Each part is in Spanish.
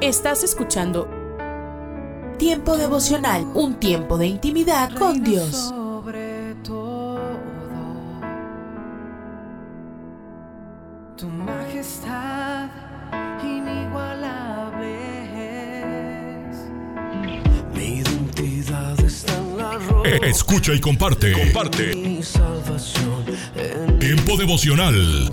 Estás escuchando Tiempo devocional, un tiempo de intimidad con Dios. Sobre todo, tu majestad inigualable es. Mi identidad está en la roca. Eh, Escucha y comparte. Comparte. Mi salvación en Tiempo devocional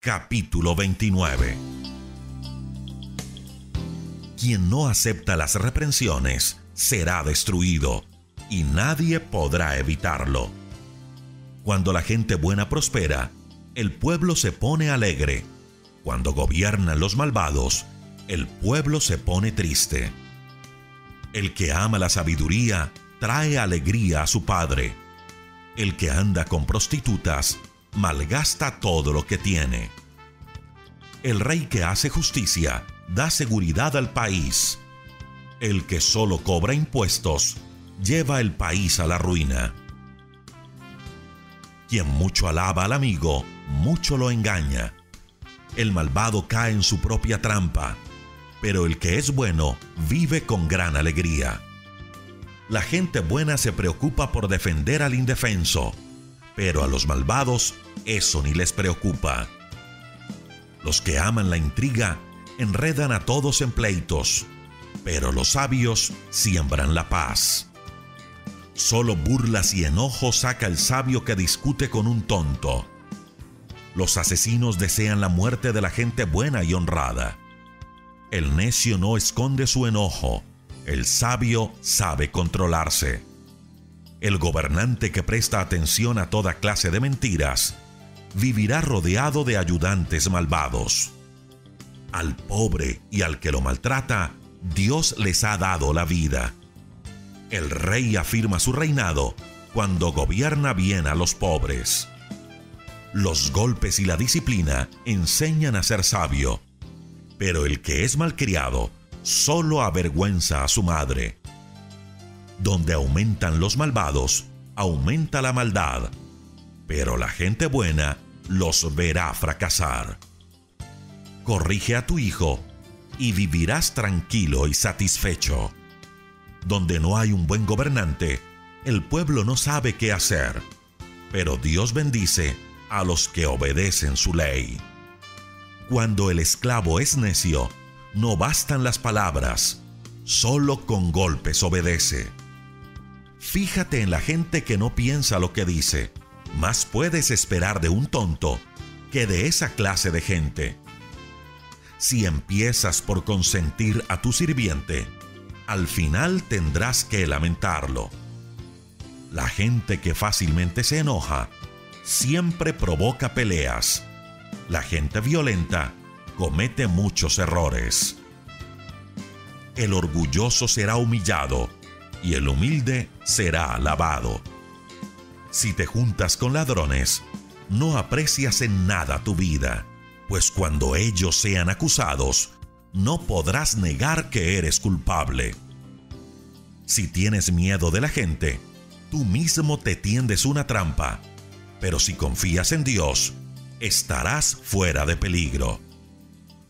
capítulo 29. Quien no acepta las reprensiones será destruido, y nadie podrá evitarlo. Cuando la gente buena prospera, el pueblo se pone alegre. Cuando gobiernan los malvados, el pueblo se pone triste. El que ama la sabiduría trae alegría a su padre. El que anda con prostitutas malgasta todo lo que tiene. El rey que hace justicia da seguridad al país. El que solo cobra impuestos lleva el país a la ruina. Quien mucho alaba al amigo, mucho lo engaña. El malvado cae en su propia trampa, pero el que es bueno vive con gran alegría. La gente buena se preocupa por defender al indefenso, pero a los malvados eso ni les preocupa. Los que aman la intriga enredan a todos en pleitos, pero los sabios siembran la paz. Solo burlas y enojo saca el sabio que discute con un tonto. Los asesinos desean la muerte de la gente buena y honrada. El necio no esconde su enojo, el sabio sabe controlarse. El gobernante que presta atención a toda clase de mentiras vivirá rodeado de ayudantes malvados. Al pobre y al que lo maltrata, Dios les ha dado la vida. El rey afirma su reinado cuando gobierna bien a los pobres. Los golpes y la disciplina enseñan a ser sabio, pero el que es malcriado solo avergüenza a su madre. Donde aumentan los malvados, aumenta la maldad, pero la gente buena los verá fracasar. Corrige a tu hijo y vivirás tranquilo y satisfecho. Donde no hay un buen gobernante, el pueblo no sabe qué hacer, pero Dios bendice a los que obedecen su ley. Cuando el esclavo es necio, no bastan las palabras, solo con golpes obedece. Fíjate en la gente que no piensa lo que dice, más puedes esperar de un tonto que de esa clase de gente. Si empiezas por consentir a tu sirviente, al final tendrás que lamentarlo. La gente que fácilmente se enoja siempre provoca peleas. La gente violenta comete muchos errores. El orgulloso será humillado y el humilde será alabado. Si te juntas con ladrones, no aprecias en nada tu vida, pues cuando ellos sean acusados, no podrás negar que eres culpable. Si tienes miedo de la gente, tú mismo te tiendes una trampa, pero si confías en Dios, estarás fuera de peligro.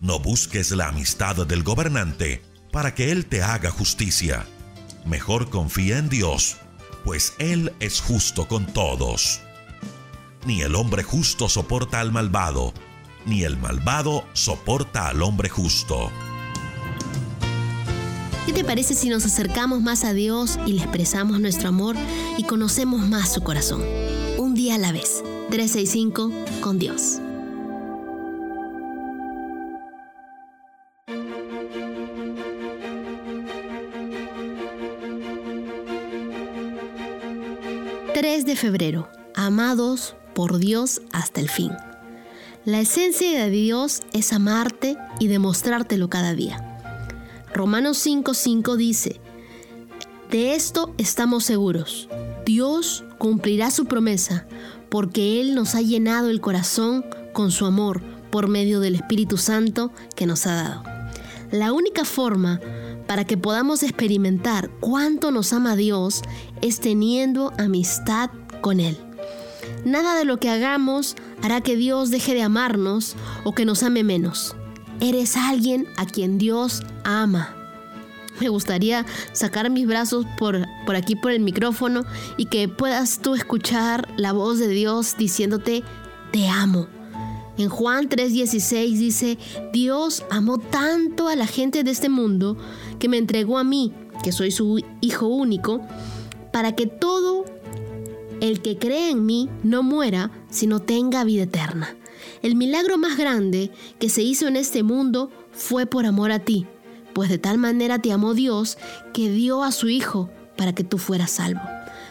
No busques la amistad del gobernante para que Él te haga justicia. Mejor confía en Dios, pues Él es justo con todos. Ni el hombre justo soporta al malvado, ni el malvado soporta al hombre justo. ¿Qué te parece si nos acercamos más a Dios y le expresamos nuestro amor y conocemos más su corazón? Un día a la vez. 365 con Dios. 3 de febrero. Amados por Dios hasta el fin. La esencia de Dios es amarte y demostrártelo cada día. Romanos 5:5 dice, de esto estamos seguros. Dios cumplirá su promesa porque Él nos ha llenado el corazón con su amor por medio del Espíritu Santo que nos ha dado. La única forma para que podamos experimentar cuánto nos ama Dios es teniendo amistad con Él. Nada de lo que hagamos hará que Dios deje de amarnos o que nos ame menos. Eres alguien a quien Dios ama. Me gustaría sacar mis brazos por, por aquí por el micrófono y que puedas tú escuchar la voz de Dios diciéndote, te amo. En Juan 3:16 dice, Dios amó tanto a la gente de este mundo que me entregó a mí, que soy su Hijo único, para que todo el que cree en mí no muera, sino tenga vida eterna. El milagro más grande que se hizo en este mundo fue por amor a ti pues de tal manera te amó Dios que dio a su Hijo para que tú fueras salvo.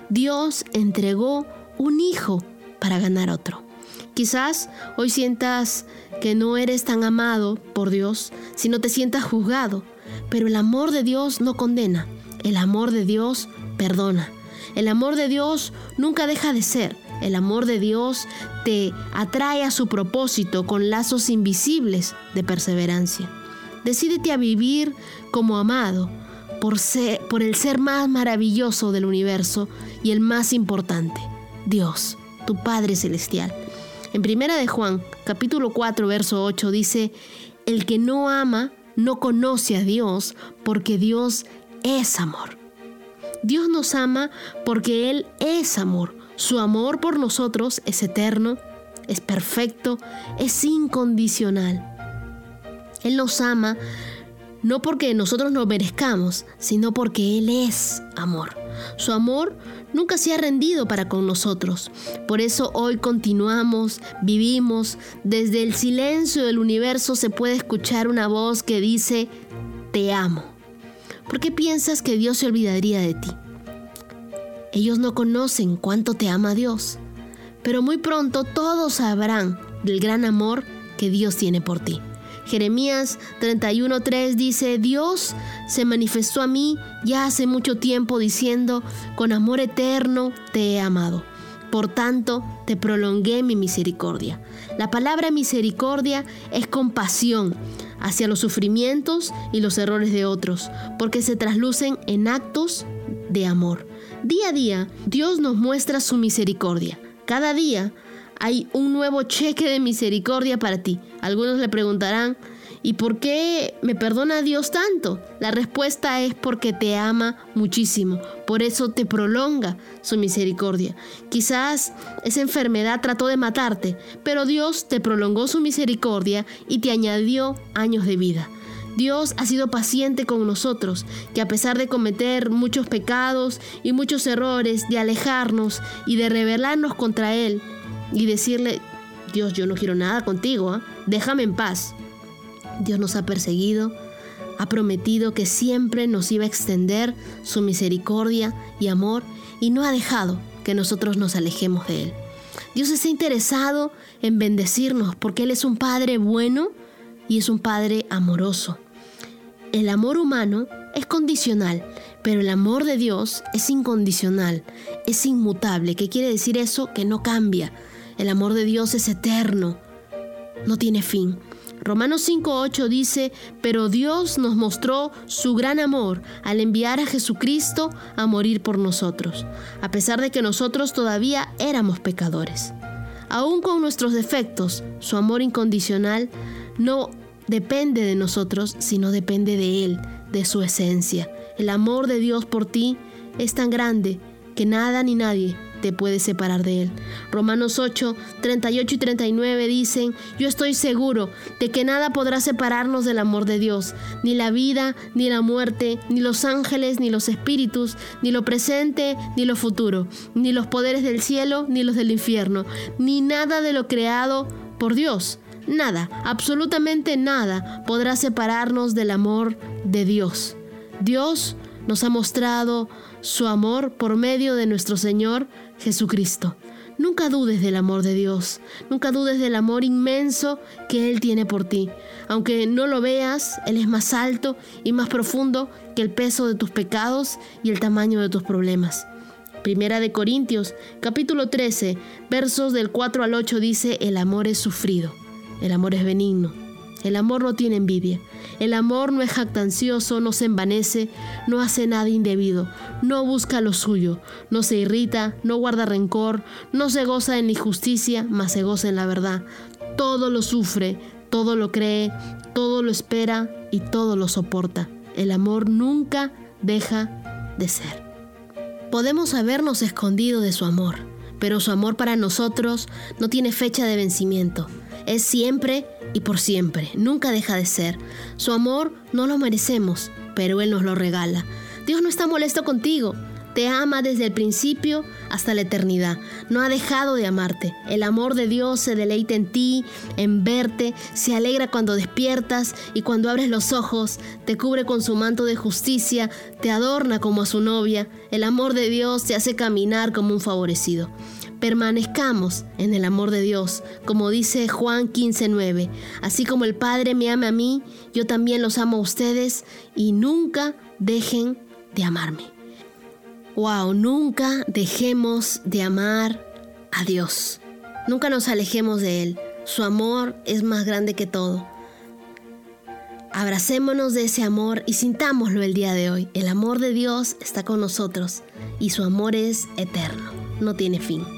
Dios entregó un Hijo para ganar otro. Quizás hoy sientas que no eres tan amado por Dios, sino te sientas juzgado, pero el amor de Dios no condena, el amor de Dios perdona. El amor de Dios nunca deja de ser. El amor de Dios te atrae a su propósito con lazos invisibles de perseverancia. Decídete a vivir como amado por, el ser más maravilloso del universo y el más importante, Dios, tu Padre Celestial. En Primera de Juan, capítulo 4, verso 8 dice, el que no ama no conoce a Dios porque Dios es amor. Dios nos ama porque Él es amor. Su amor por nosotros es eterno, es perfecto, es incondicional. Él nos ama no porque nosotros nos merezcamos, sino porque Él es amor. Su amor nunca se ha rendido para con nosotros. Por eso hoy continuamos, vivimos. Desde el silencio del universo se puede escuchar una voz que dice, te amo. ¿Por qué piensas que Dios se olvidaría de ti? Ellos no conocen cuánto te ama Dios, pero muy pronto todos sabrán del gran amor que Dios tiene por ti. Jeremías 31:3 dice, Dios se manifestó a mí ya hace mucho tiempo diciendo, con amor eterno te he amado. Por tanto, te prolongué mi misericordia. La palabra misericordia es compasión hacia los sufrimientos y los errores de otros, porque se traslucen en actos de amor. Día a día, Dios nos muestra su misericordia. Cada día hay un nuevo cheque de misericordia para ti. Algunos le preguntarán, ¿y por qué me perdona Dios tanto? La respuesta es porque te ama muchísimo, por eso te prolonga su misericordia. Quizás esa enfermedad trató de matarte, pero Dios te prolongó su misericordia y te añadió años de vida. Dios ha sido paciente con nosotros, que a pesar de cometer muchos pecados y muchos errores, de alejarnos y de rebelarnos contra Él, y decirle, Dios, yo no quiero nada contigo, ¿ah? déjame en paz. Dios nos ha perseguido, ha prometido que siempre nos iba a extender su misericordia y amor y no ha dejado que nosotros nos alejemos de Él. Dios está interesado en bendecirnos porque Él es un Padre bueno y es un Padre amoroso. El amor humano es condicional, pero el amor de Dios es incondicional, es inmutable. ¿Qué quiere decir eso? Que no cambia. El amor de Dios es eterno, no tiene fin. Romanos 5.8 dice, pero Dios nos mostró su gran amor al enviar a Jesucristo a morir por nosotros, a pesar de que nosotros todavía éramos pecadores. Aún con nuestros defectos, su amor incondicional no depende de nosotros, sino depende de Él, de su esencia. El amor de Dios por ti es tan grande que nada ni nadie te puede separar de Él. Romanos 8, 38 y 39 dicen, yo estoy seguro de que nada podrá separarnos del amor de Dios, ni la vida, ni la muerte, ni los ángeles, ni los espíritus, ni lo presente, ni lo futuro, ni los poderes del cielo, ni los del infierno, ni nada de lo creado por Dios. Nada, absolutamente nada podrá separarnos del amor de Dios. Dios nos ha mostrado su amor por medio de nuestro Señor Jesucristo. Nunca dudes del amor de Dios, nunca dudes del amor inmenso que Él tiene por ti. Aunque no lo veas, Él es más alto y más profundo que el peso de tus pecados y el tamaño de tus problemas. Primera de Corintios, capítulo 13, versos del 4 al 8 dice, el amor es sufrido, el amor es benigno, el amor no tiene envidia, el amor no es jactancioso, no se envanece, no hace nada indebido, no busca lo suyo, no se irrita, no guarda rencor, no se goza en injusticia, mas se goza en la verdad. Todo lo sufre, todo lo cree, todo lo espera y todo lo soporta. El amor nunca deja de ser. Podemos habernos escondido de su amor, pero su amor para nosotros no tiene fecha de vencimiento. Es siempre y por siempre, nunca deja de ser. Su amor no lo merecemos, pero Él nos lo regala. Dios no está molesto contigo, te ama desde el principio hasta la eternidad. No ha dejado de amarte. El amor de Dios se deleita en ti, en verte, se alegra cuando despiertas y cuando abres los ojos, te cubre con su manto de justicia, te adorna como a su novia. El amor de Dios te hace caminar como un favorecido. Permanezcamos en el amor de Dios, como dice Juan 15:9. Así como el Padre me ama a mí, yo también los amo a ustedes y nunca dejen de amarme. Wow, nunca dejemos de amar a Dios. Nunca nos alejemos de Él. Su amor es más grande que todo. Abracémonos de ese amor y sintámoslo el día de hoy. El amor de Dios está con nosotros y su amor es eterno, no tiene fin.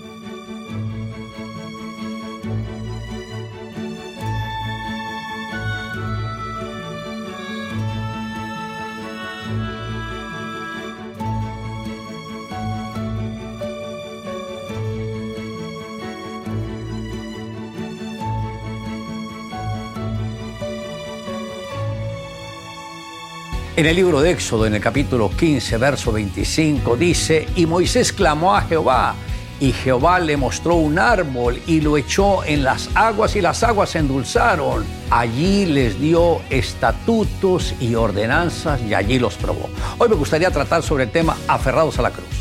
En el libro de Éxodo, en el capítulo 15, verso 25, dice, y Moisés clamó a Jehová, y Jehová le mostró un árbol y lo echó en las aguas y las aguas se endulzaron. Allí les dio estatutos y ordenanzas y allí los probó. Hoy me gustaría tratar sobre el tema aferrados a la cruz.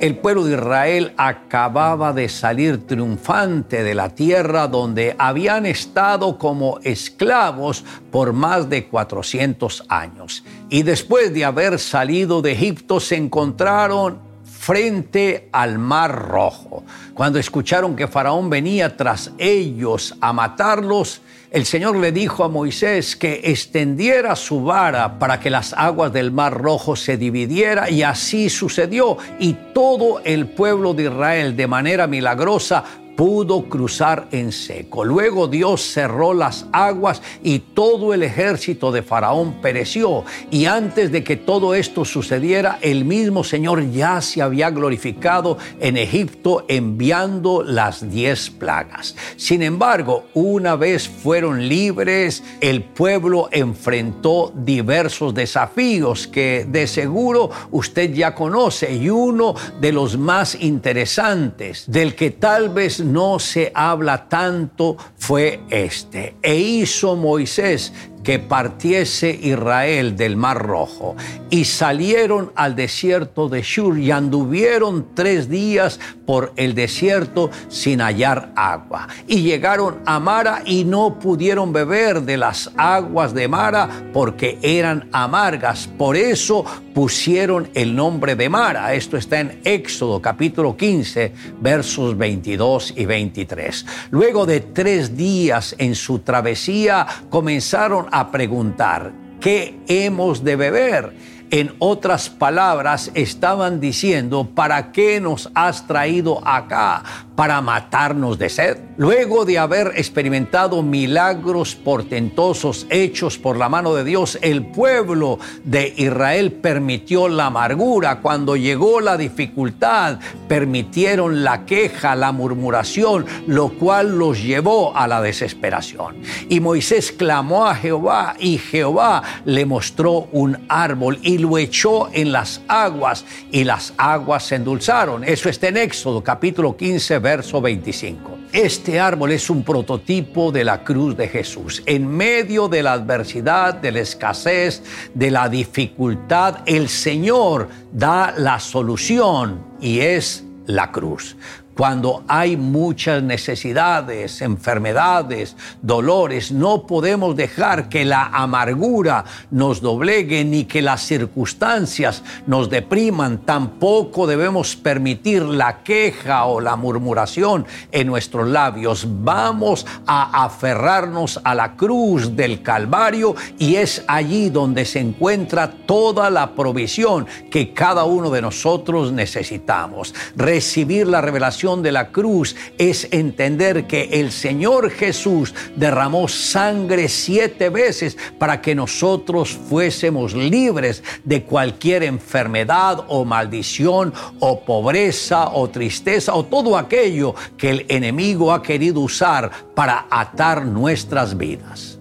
El pueblo de Israel acababa de salir triunfante de la tierra donde habían estado como esclavos por más de 400 años. Y después de haber salido de Egipto se encontraron frente al mar rojo. Cuando escucharon que Faraón venía tras ellos a matarlos, el Señor le dijo a Moisés que extendiera su vara para que las aguas del mar rojo se dividiera y así sucedió. Y todo el pueblo de Israel de manera milagrosa pudo cruzar en seco. Luego Dios cerró las aguas y todo el ejército de Faraón pereció. Y antes de que todo esto sucediera, el mismo Señor ya se había glorificado en Egipto enviando las diez plagas. Sin embargo, una vez fueron libres, el pueblo enfrentó diversos desafíos que de seguro usted ya conoce y uno de los más interesantes, del que tal vez no se habla tanto fue este. E hizo Moisés que partiese Israel del Mar Rojo. Y salieron al desierto de Shur y anduvieron tres días por el desierto sin hallar agua. Y llegaron a Mara y no pudieron beber de las aguas de Mara porque eran amargas. Por eso pusieron el nombre de Mara. Esto está en Éxodo capítulo 15, versos 22 y 23. Luego de tres días en su travesía comenzaron a preguntar, ¿qué hemos de beber? En otras palabras, estaban diciendo, ¿para qué nos has traído acá? ¿Para matarnos de sed? Luego de haber experimentado milagros portentosos hechos por la mano de Dios, el pueblo de Israel permitió la amargura. Cuando llegó la dificultad, permitieron la queja, la murmuración, lo cual los llevó a la desesperación. Y Moisés clamó a Jehová y Jehová le mostró un árbol y lo echó en las aguas y las aguas se endulzaron. Eso está en Éxodo capítulo 15, verso 25. Este árbol es un prototipo de la cruz de Jesús. En medio de la adversidad, de la escasez, de la dificultad, el Señor da la solución y es la cruz cuando hay muchas necesidades, enfermedades, dolores, no podemos dejar que la amargura nos doblegue ni que las circunstancias nos depriman. Tampoco debemos permitir la queja o la murmuración en nuestros labios. Vamos a aferrarnos a la cruz del Calvario y es allí donde se encuentra toda la provisión que cada uno de nosotros necesitamos. Recibir la revelación de la cruz es entender que el Señor Jesús derramó sangre siete veces para que nosotros fuésemos libres de cualquier enfermedad o maldición o pobreza o tristeza o todo aquello que el enemigo ha querido usar para atar nuestras vidas.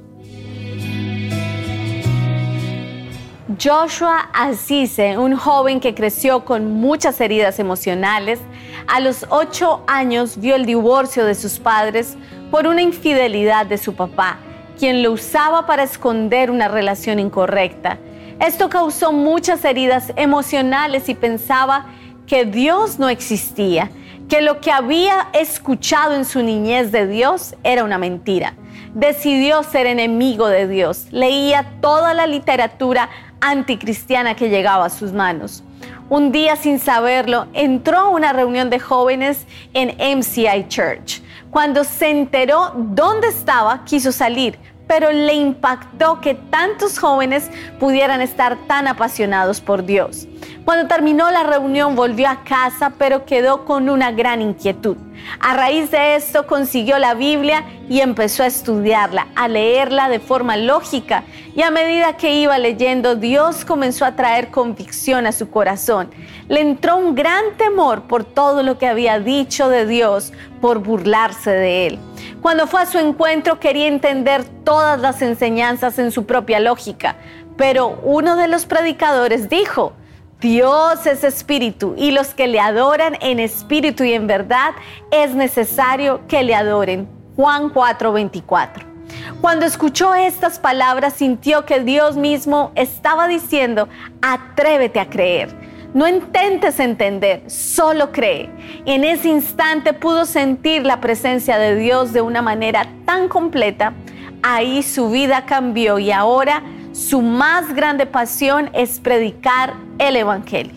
Joshua Asise, un joven que creció con muchas heridas emocionales, a los ocho años vio el divorcio de sus padres por una infidelidad de su papá, quien lo usaba para esconder una relación incorrecta. Esto causó muchas heridas emocionales y pensaba que Dios no existía, que lo que había escuchado en su niñez de Dios era una mentira. Decidió ser enemigo de Dios, leía toda la literatura anticristiana que llegaba a sus manos. Un día sin saberlo, entró a una reunión de jóvenes en MCI Church. Cuando se enteró dónde estaba, quiso salir, pero le impactó que tantos jóvenes pudieran estar tan apasionados por Dios. Cuando terminó la reunión volvió a casa, pero quedó con una gran inquietud. A raíz de esto consiguió la Biblia y empezó a estudiarla, a leerla de forma lógica. Y a medida que iba leyendo, Dios comenzó a traer convicción a su corazón. Le entró un gran temor por todo lo que había dicho de Dios, por burlarse de él. Cuando fue a su encuentro quería entender todas las enseñanzas en su propia lógica, pero uno de los predicadores dijo, Dios es espíritu y los que le adoran en espíritu y en verdad es necesario que le adoren. Juan 4:24. Cuando escuchó estas palabras sintió que Dios mismo estaba diciendo, atrévete a creer. No intentes entender, solo cree. Y en ese instante pudo sentir la presencia de Dios de una manera tan completa. Ahí su vida cambió y ahora su más grande pasión es predicar el Evangelio.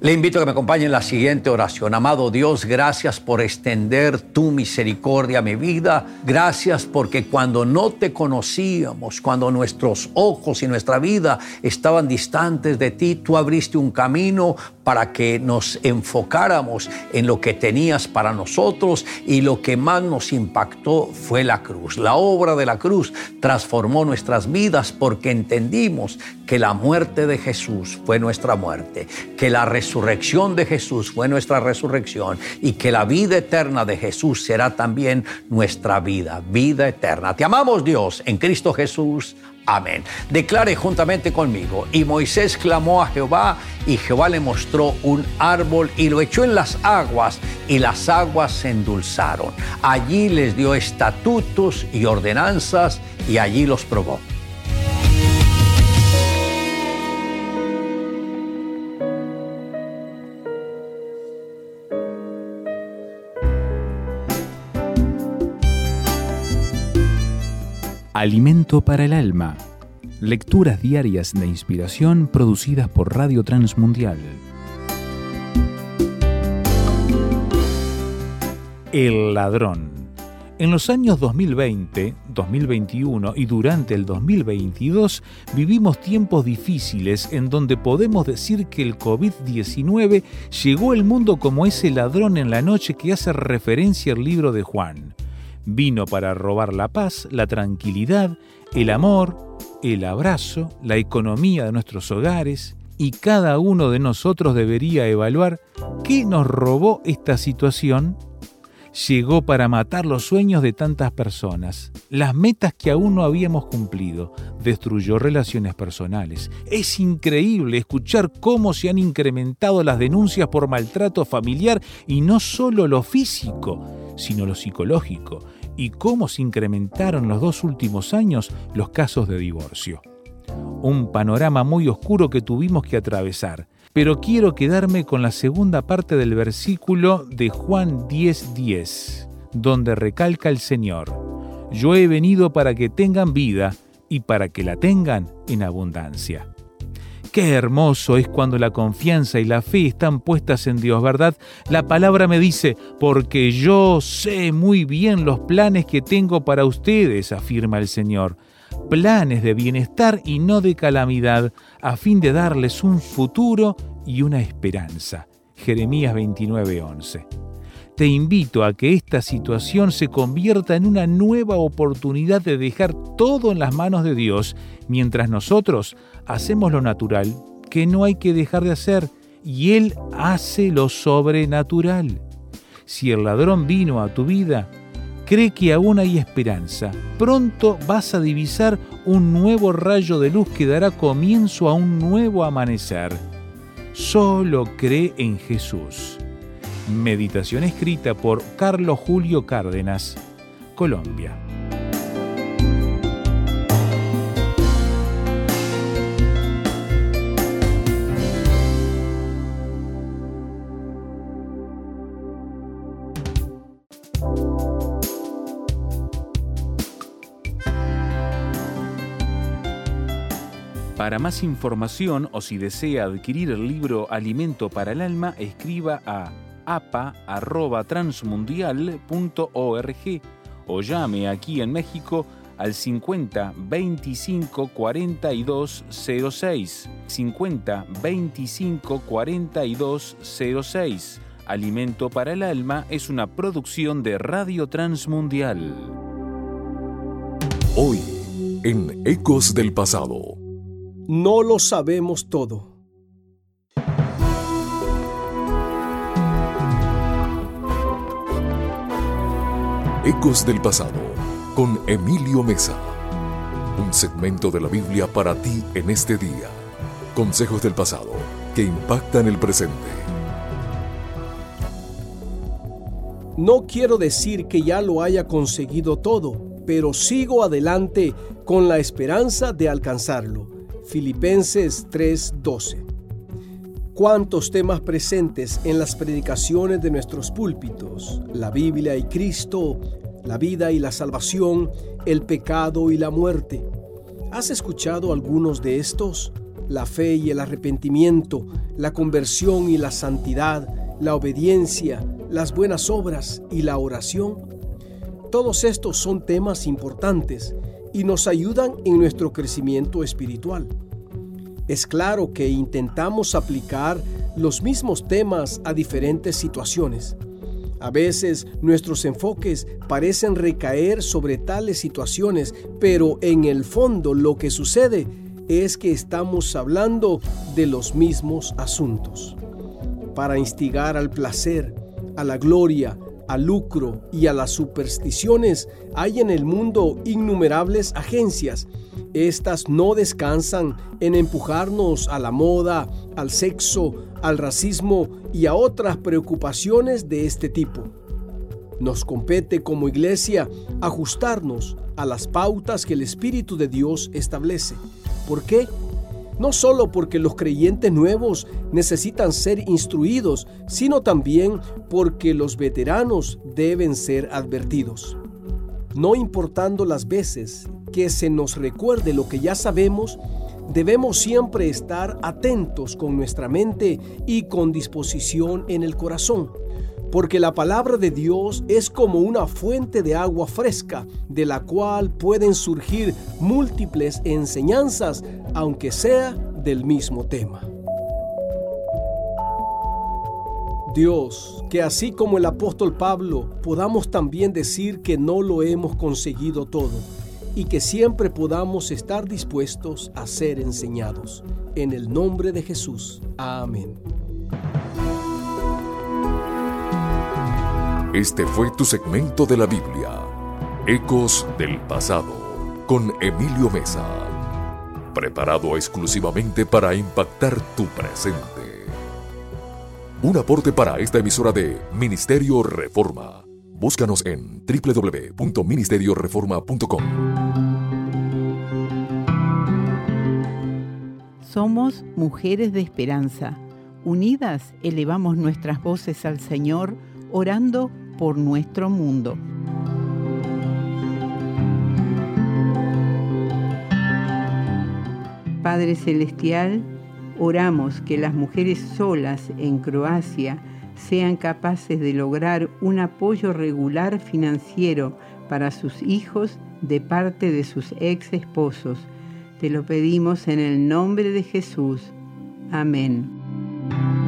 Le invito a que me acompañe en la siguiente oración. Amado Dios, gracias por extender tu misericordia a mi vida. Gracias porque cuando no te conocíamos, cuando nuestros ojos y nuestra vida estaban distantes de ti, tú abriste un camino para que nos enfocáramos en lo que tenías para nosotros y lo que más nos impactó fue la cruz. La obra de la cruz transformó nuestras vidas porque entendimos que la muerte de Jesús fue nuestra muerte, que la resurrección de Jesús fue nuestra resurrección y que la vida eterna de Jesús será también nuestra vida, vida eterna. Te amamos Dios en Cristo Jesús. Amén. Declare juntamente conmigo. Y Moisés clamó a Jehová y Jehová le mostró un árbol y lo echó en las aguas y las aguas se endulzaron. Allí les dio estatutos y ordenanzas y allí los probó. Alimento para el alma. Lecturas diarias de inspiración producidas por Radio Transmundial. El ladrón. En los años 2020, 2021 y durante el 2022 vivimos tiempos difíciles en donde podemos decir que el COVID-19 llegó al mundo como ese ladrón en la noche que hace referencia al libro de Juan. Vino para robar la paz, la tranquilidad, el amor, el abrazo, la economía de nuestros hogares y cada uno de nosotros debería evaluar qué nos robó esta situación. llegó para matar los sueños de tantas personas, las metas que aún no habíamos cumplido, destruyó relaciones personales. Es increíble escuchar cómo se han incrementado las denuncias por maltrato familiar y no solo lo físico, sino lo psicológico, y cómo se incrementaron los dos últimos años los casos de divorcio. Un panorama muy oscuro que tuvimos que atravesar pero quiero quedarme con la segunda parte del versículo de Juan 10:10, donde recalca el Señor, yo he venido para que tengan vida y para que la tengan en abundancia. Qué hermoso es cuando la confianza y la fe están puestas en Dios, ¿verdad? La palabra me dice, porque yo sé muy bien los planes que tengo para ustedes, afirma el Señor planes de bienestar y no de calamidad, a fin de darles un futuro y una esperanza. Jeremías 29:11. Te invito a que esta situación se convierta en una nueva oportunidad de dejar todo en las manos de Dios, mientras nosotros hacemos lo natural que no hay que dejar de hacer, y Él hace lo sobrenatural. Si el ladrón vino a tu vida, Cree que aún hay esperanza. Pronto vas a divisar un nuevo rayo de luz que dará comienzo a un nuevo amanecer. Solo cree en Jesús. Meditación escrita por Carlos Julio Cárdenas, Colombia. Para más información o si desea adquirir el libro Alimento para el Alma, escriba a apa.transmundial.org o llame aquí en México al 50 25 42 06. 50 25 42 06. Alimento para el Alma es una producción de Radio Transmundial. Hoy, en Ecos del Pasado no lo sabemos todo. Ecos del pasado con Emilio Mesa. Un segmento de la Biblia para ti en este día. Consejos del pasado que impactan el presente. No quiero decir que ya lo haya conseguido todo, pero sigo adelante con la esperanza de alcanzarlo Filipenses 3:12. ¿Cuántos temas presentes en las predicaciones de nuestros púlpitos? La Biblia y Cristo, la vida y la salvación, el pecado y la muerte. ¿Has escuchado algunos de estos? La fe y el arrepentimiento, la conversión y la santidad, la obediencia, las buenas obras y la oración. Todos estos son temas importantes y nos ayudan en nuestro crecimiento espiritual. Es claro que intentamos aplicar los mismos temas a diferentes situaciones. A veces nuestros enfoques parecen recaer sobre tales situaciones, pero en el fondo lo que sucede es que estamos hablando de los mismos asuntos. Para instigar al placer, a la gloria, al lucro y a las supersticiones, hay en el mundo innumerables agencias. Estas no descansan en empujarnos a la moda, al sexo, al racismo y a otras preocupaciones de este tipo. Nos compete como iglesia ajustarnos a las pautas que el Espíritu de Dios establece. ¿Por qué? No solo porque los creyentes nuevos necesitan ser instruidos, sino también porque los veteranos deben ser advertidos. No importando las veces que se nos recuerde lo que ya sabemos, debemos siempre estar atentos con nuestra mente y con disposición en el corazón porque la palabra de Dios es como una fuente de agua fresca, de la cual pueden surgir múltiples enseñanzas, aunque sea del mismo tema. Dios, que así como el apóstol Pablo podamos también decir que no lo hemos conseguido todo y que siempre podamos estar dispuestos a ser enseñados. En el nombre de Jesús. Amén. Este fue tu segmento de la Biblia, Ecos del Pasado, con Emilio Mesa, preparado exclusivamente para impactar tu presente. Un aporte para esta emisora de Ministerio Reforma. Búscanos en www.ministerioreforma.com. Somos mujeres de esperanza. Unidas elevamos nuestras voces al Señor, orando por nuestro mundo. Padre Celestial, oramos que las mujeres solas en Croacia sean capaces de lograr un apoyo regular financiero para sus hijos de parte de sus ex esposos. Te lo pedimos en el nombre de Jesús. Amén.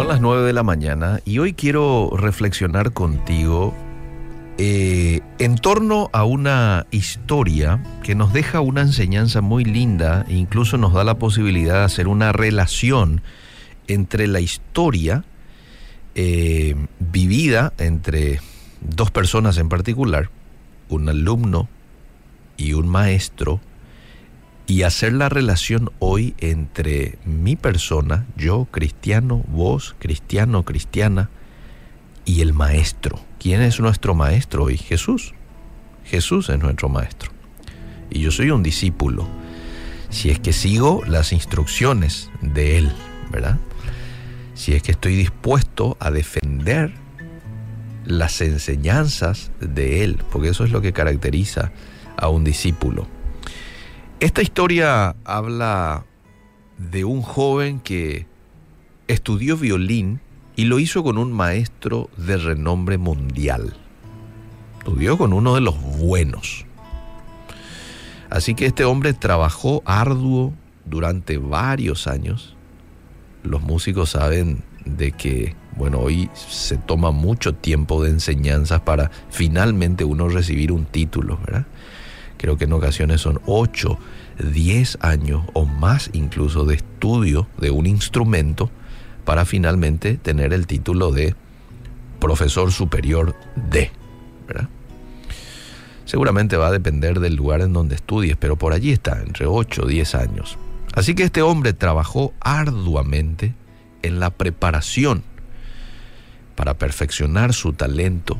Son las 9 de la mañana y hoy quiero reflexionar contigo eh, en torno a una historia que nos deja una enseñanza muy linda e incluso nos da la posibilidad de hacer una relación entre la historia eh, vivida entre dos personas en particular, un alumno y un maestro, y hacer la relación hoy entre mi persona, yo cristiano, vos cristiano, cristiana, y el maestro. ¿Quién es nuestro maestro hoy? Jesús. Jesús es nuestro maestro. Y yo soy un discípulo. Si es que sigo las instrucciones de Él, ¿verdad? Si es que estoy dispuesto a defender las enseñanzas de Él, porque eso es lo que caracteriza a un discípulo. Esta historia habla de un joven que estudió violín y lo hizo con un maestro de renombre mundial. Estudió con uno de los buenos. Así que este hombre trabajó arduo durante varios años. Los músicos saben de que, bueno, hoy se toma mucho tiempo de enseñanzas para finalmente uno recibir un título, ¿verdad? Creo que en ocasiones son 8, 10 años o más incluso de estudio de un instrumento para finalmente tener el título de profesor superior de. Seguramente va a depender del lugar en donde estudies, pero por allí está, entre 8 o 10 años. Así que este hombre trabajó arduamente en la preparación para perfeccionar su talento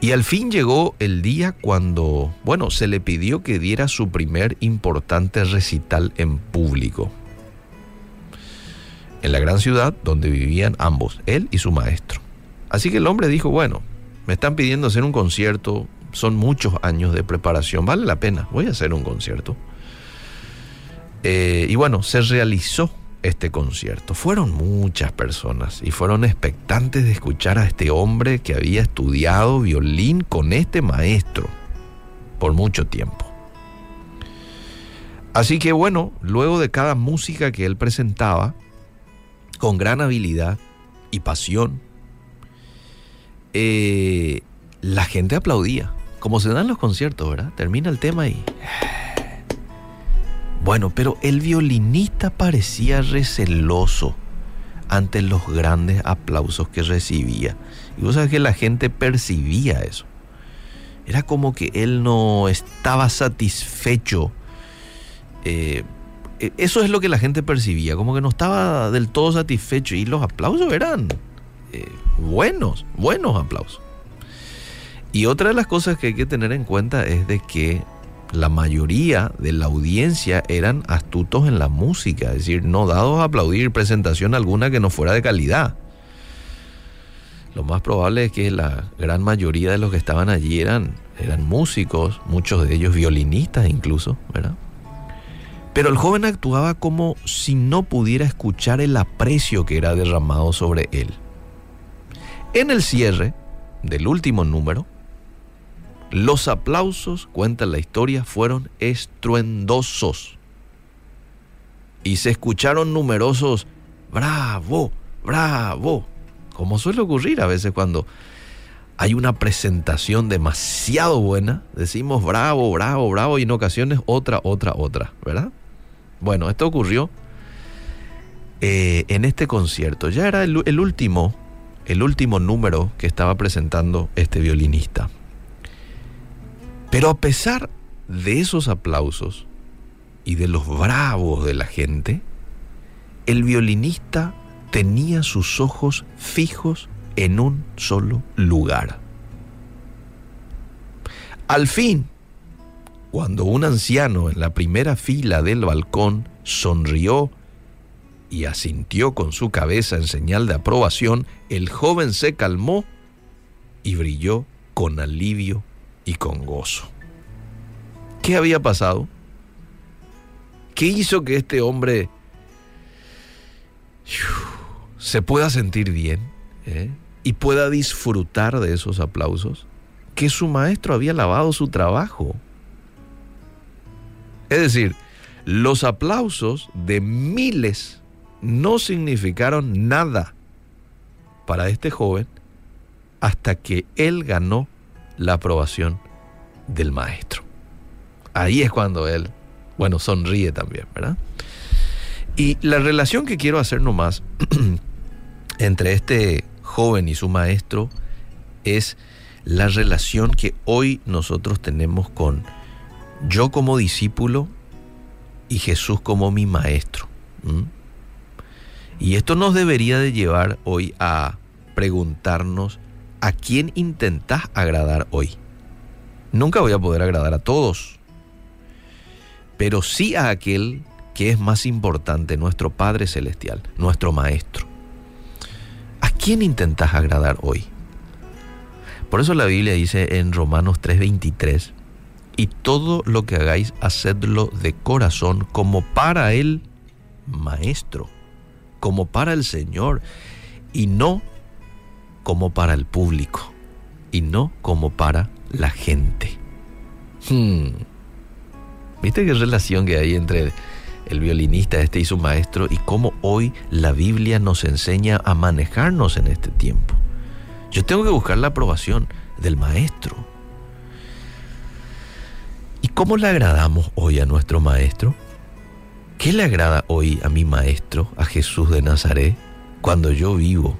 y al fin llegó el día cuando, bueno, se le pidió que diera su primer importante recital en público. En la gran ciudad donde vivían ambos, él y su maestro. Así que el hombre dijo, bueno, me están pidiendo hacer un concierto, son muchos años de preparación, vale la pena, voy a hacer un concierto. Eh, y bueno, se realizó este concierto. Fueron muchas personas y fueron expectantes de escuchar a este hombre que había estudiado violín con este maestro por mucho tiempo. Así que bueno, luego de cada música que él presentaba, con gran habilidad y pasión, eh, la gente aplaudía, como se dan los conciertos, ¿verdad? Termina el tema y bueno, pero el violinista parecía receloso ante los grandes aplausos que recibía. Y vos sabés que la gente percibía eso. Era como que él no estaba satisfecho. Eh, e, eso es lo que la gente percibía, como que no estaba del todo satisfecho. Y los aplausos eran eh, buenos, buenos aplausos. Y otra de las cosas que hay que tener en cuenta es de que la mayoría de la audiencia eran astutos en la música, es decir, no dados a aplaudir presentación alguna que no fuera de calidad. Lo más probable es que la gran mayoría de los que estaban allí eran eran músicos, muchos de ellos violinistas incluso, ¿verdad? Pero el joven actuaba como si no pudiera escuchar el aprecio que era derramado sobre él. En el cierre del último número, los aplausos, cuenta la historia, fueron estruendosos. Y se escucharon numerosos, bravo, bravo, como suele ocurrir a veces cuando hay una presentación demasiado buena, decimos bravo, bravo, bravo, y en ocasiones otra, otra, otra, ¿verdad? Bueno, esto ocurrió eh, en este concierto. Ya era el, el último, el último número que estaba presentando este violinista. Pero a pesar de esos aplausos y de los bravos de la gente, el violinista tenía sus ojos fijos en un solo lugar. Al fin, cuando un anciano en la primera fila del balcón sonrió y asintió con su cabeza en señal de aprobación, el joven se calmó y brilló con alivio y con gozo. ¿Qué había pasado? ¿Qué hizo que este hombre se pueda sentir bien eh, y pueda disfrutar de esos aplausos? Que su maestro había lavado su trabajo. Es decir, los aplausos de miles no significaron nada para este joven hasta que él ganó la aprobación del maestro. Ahí es cuando él, bueno, sonríe también, ¿verdad? Y la relación que quiero hacer nomás entre este joven y su maestro es la relación que hoy nosotros tenemos con yo como discípulo y Jesús como mi maestro. Y esto nos debería de llevar hoy a preguntarnos ¿A quién intentás agradar hoy? Nunca voy a poder agradar a todos, pero sí a aquel que es más importante, nuestro Padre Celestial, nuestro Maestro. ¿A quién intentás agradar hoy? Por eso la Biblia dice en Romanos 3:23, y todo lo que hagáis, hacedlo de corazón como para el Maestro, como para el Señor, y no como para el público y no como para la gente. Hmm. ¿Viste qué relación que hay entre el violinista este y su maestro y cómo hoy la Biblia nos enseña a manejarnos en este tiempo? Yo tengo que buscar la aprobación del maestro. ¿Y cómo le agradamos hoy a nuestro maestro? ¿Qué le agrada hoy a mi maestro, a Jesús de Nazaret, cuando yo vivo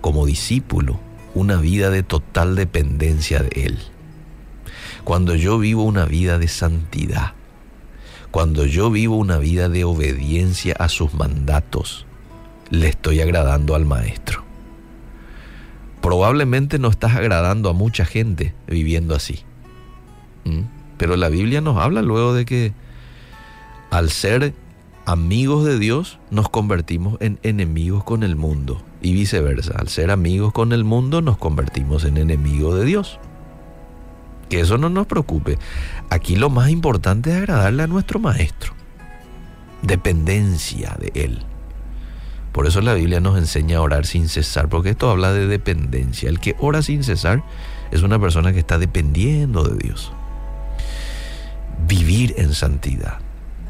como discípulo una vida de total dependencia de Él. Cuando yo vivo una vida de santidad, cuando yo vivo una vida de obediencia a sus mandatos, le estoy agradando al Maestro. Probablemente no estás agradando a mucha gente viviendo así. Pero la Biblia nos habla luego de que al ser amigos de Dios nos convertimos en enemigos con el mundo y viceversa. Al ser amigos con el mundo nos convertimos en enemigos de Dios. Que eso no nos preocupe. Aquí lo más importante es agradarle a nuestro Maestro. Dependencia de Él. Por eso la Biblia nos enseña a orar sin cesar, porque esto habla de dependencia. El que ora sin cesar es una persona que está dependiendo de Dios. Vivir en santidad.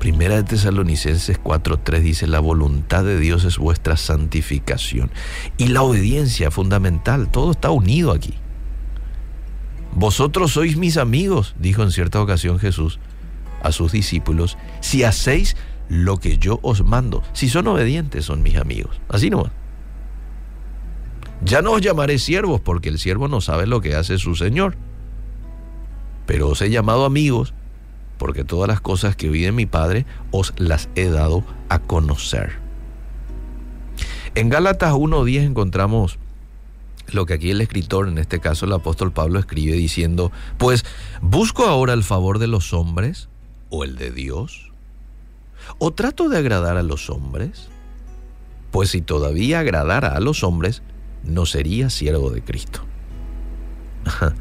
Primera de Tesalonicenses 4:3 dice, la voluntad de Dios es vuestra santificación. Y la obediencia fundamental, todo está unido aquí. Vosotros sois mis amigos, dijo en cierta ocasión Jesús a sus discípulos, si hacéis lo que yo os mando. Si son obedientes, son mis amigos. Así no. Ya no os llamaré siervos porque el siervo no sabe lo que hace su Señor. Pero os he llamado amigos porque todas las cosas que oí de mi Padre os las he dado a conocer. En Gálatas 1.10 encontramos lo que aquí el escritor, en este caso el apóstol Pablo, escribe diciendo, pues busco ahora el favor de los hombres o el de Dios, o trato de agradar a los hombres, pues si todavía agradara a los hombres, no sería siervo de Cristo.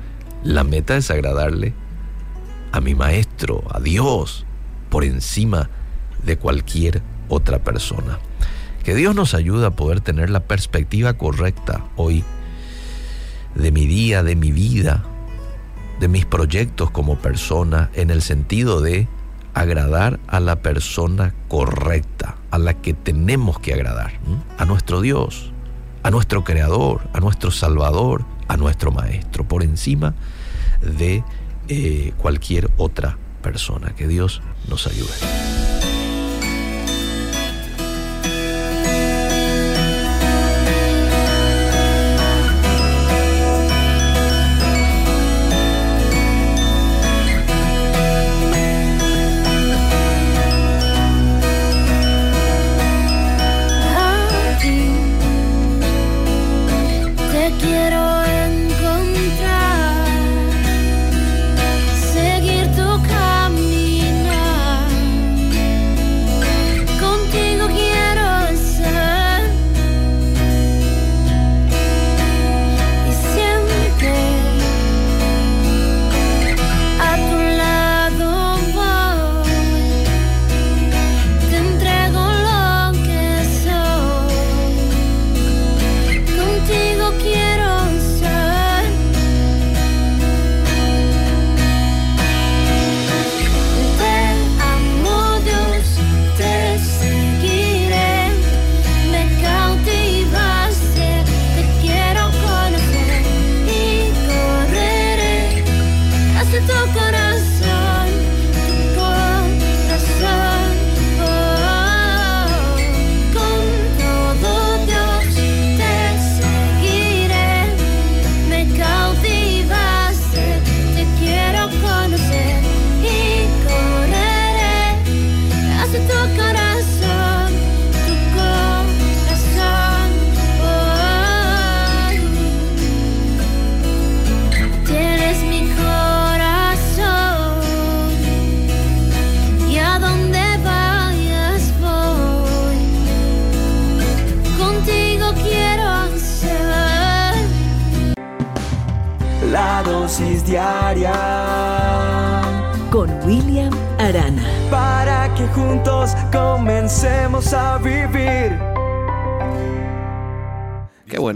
La meta es agradarle a mi maestro, a Dios, por encima de cualquier otra persona. Que Dios nos ayude a poder tener la perspectiva correcta hoy de mi día, de mi vida, de mis proyectos como persona, en el sentido de agradar a la persona correcta, a la que tenemos que agradar, a nuestro Dios, a nuestro Creador, a nuestro Salvador, a nuestro Maestro, por encima de eh, cualquier otra persona. Que Dios nos ayude.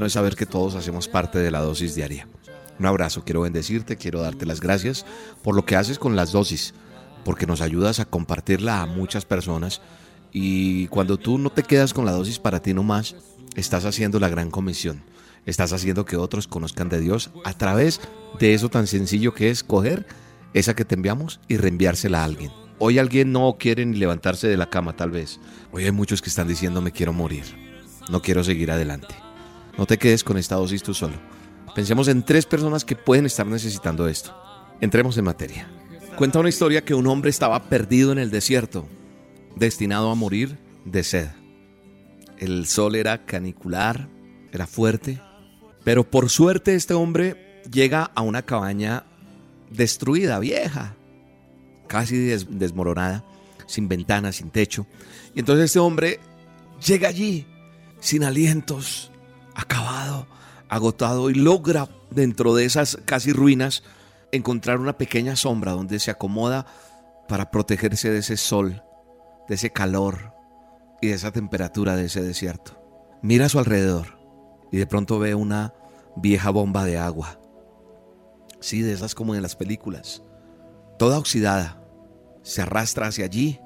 Saber que todos hacemos parte de la dosis diaria. Un abrazo, quiero bendecirte, quiero darte las gracias por lo que haces con las dosis, porque nos ayudas a compartirla a muchas personas y cuando tú no te quedas con la dosis para ti nomás, estás haciendo la gran comisión. Estás haciendo que otros conozcan de Dios a través de eso tan sencillo que es coger esa que te enviamos y reenviársela a alguien. Hoy alguien no quiere ni levantarse de la cama tal vez. Hoy hay muchos que están diciendo me quiero morir. No quiero seguir adelante. No te quedes con esta dosis tú solo. Pensemos en tres personas que pueden estar necesitando esto. Entremos en materia. Cuenta una historia que un hombre estaba perdido en el desierto, destinado a morir de sed. El sol era canicular, era fuerte, pero por suerte este hombre llega a una cabaña destruida, vieja, casi desmoronada, sin ventanas, sin techo. Y entonces este hombre llega allí, sin alientos, acabado, agotado y logra dentro de esas casi ruinas encontrar una pequeña sombra donde se acomoda para protegerse de ese sol, de ese calor y de esa temperatura de ese desierto. Mira a su alrededor y de pronto ve una vieja bomba de agua. Sí, de esas como en las películas. Toda oxidada. Se arrastra hacia allí.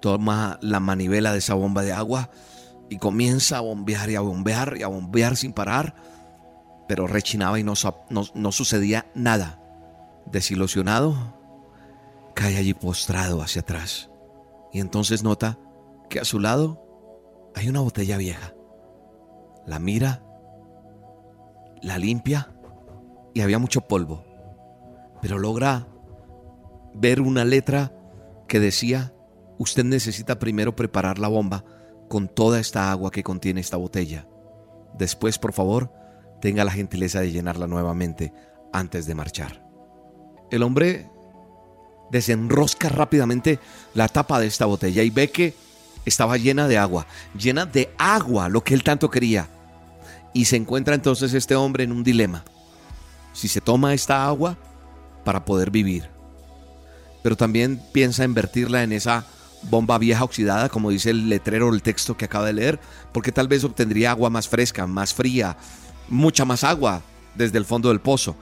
Toma la manivela de esa bomba de agua y comienza a bombear y a bombear y a bombear sin parar, pero rechinaba y no, sucedía nada. Desilusionado, cae allí postrado hacia atrás y entonces nota que a su lado hay una botella vieja. La mira, la limpia y había mucho polvo, pero logra ver una letra que decía, usted necesita primero preparar la bomba con toda esta agua que contiene esta botella. Después, por favor, tenga la gentileza de llenarla nuevamente antes de marchar. El hombre desenrosca rápidamente la tapa de esta botella y ve que estaba llena de agua, llena de agua, lo que él tanto quería. Y se encuentra entonces este hombre en un dilema. si se toma esta agua para poder vivir. Pero también piensa en vertirla en esa bomba vieja oxidada, como dice el letrero o el texto que acaba de leer, porque tal vez obtendría agua más fresca, más fría, mucha más agua desde el fondo del pozo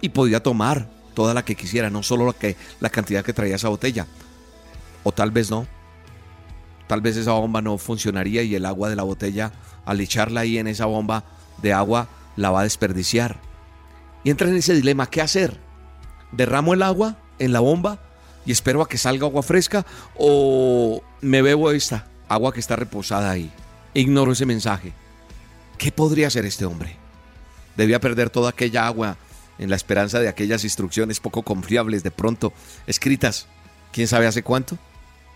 y podría tomar toda la que quisiera, no solo la, que, la cantidad que traía esa botella. O tal vez no. Tal vez esa bomba no funcionaría y el agua de la botella, al echarla ahí en esa bomba de agua, la va a desperdiciar. Y entra en ese dilema, ¿qué hacer? ¿Derramo el agua en la bomba y espero a que salga agua fresca o me bebo esta agua que está reposada ahí? Ignoro ese mensaje. ¿Qué podría hacer este hombre? Debía perder toda aquella agua en la esperanza de aquellas instrucciones poco confiables de pronto escritas, quién sabe hace cuánto.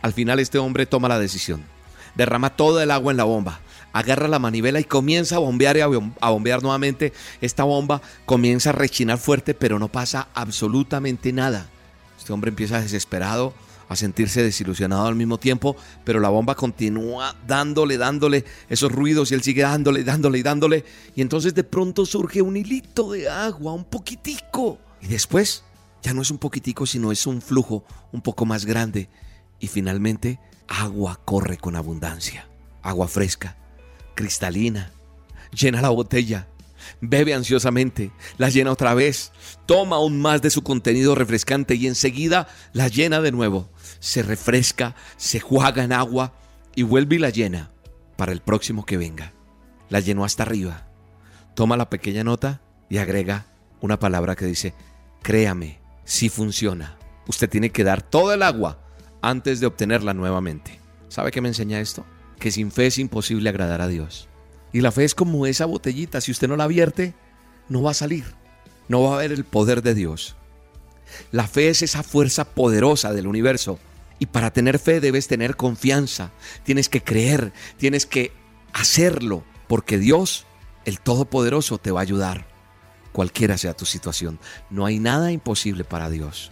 Al final este hombre toma la decisión. Derrama toda el agua en la bomba, agarra la manivela y comienza a bombear y a bombear nuevamente. Esta bomba comienza a rechinar fuerte, pero no pasa absolutamente nada. Este hombre empieza desesperado a sentirse desilusionado al mismo tiempo, pero la bomba continúa dándole, dándole esos ruidos y él sigue dándole, dándole y dándole. Y entonces de pronto surge un hilito de agua, un poquitico. Y después ya no es un poquitico, sino es un flujo un poco más grande. Y finalmente agua corre con abundancia. Agua fresca, cristalina. Llena la botella bebe ansiosamente, la llena otra vez, toma aún más de su contenido refrescante y enseguida la llena de nuevo. Se refresca, se juega en agua y vuelve y la llena para el próximo que venga. La llenó hasta arriba. Toma la pequeña nota y agrega una palabra que dice, créame, si funciona. Usted tiene que dar toda el agua antes de obtenerla nuevamente. ¿Sabe qué me enseña esto? Que sin fe es imposible agradar a Dios. Y la fe es como esa botellita, si usted no la vierte, no va a salir, no va a ver el poder de Dios. La fe es esa fuerza poderosa del universo. Y para tener fe debes tener confianza, tienes que creer, tienes que hacerlo, porque Dios, el Todopoderoso, te va a ayudar, cualquiera sea tu situación. No hay nada imposible para Dios.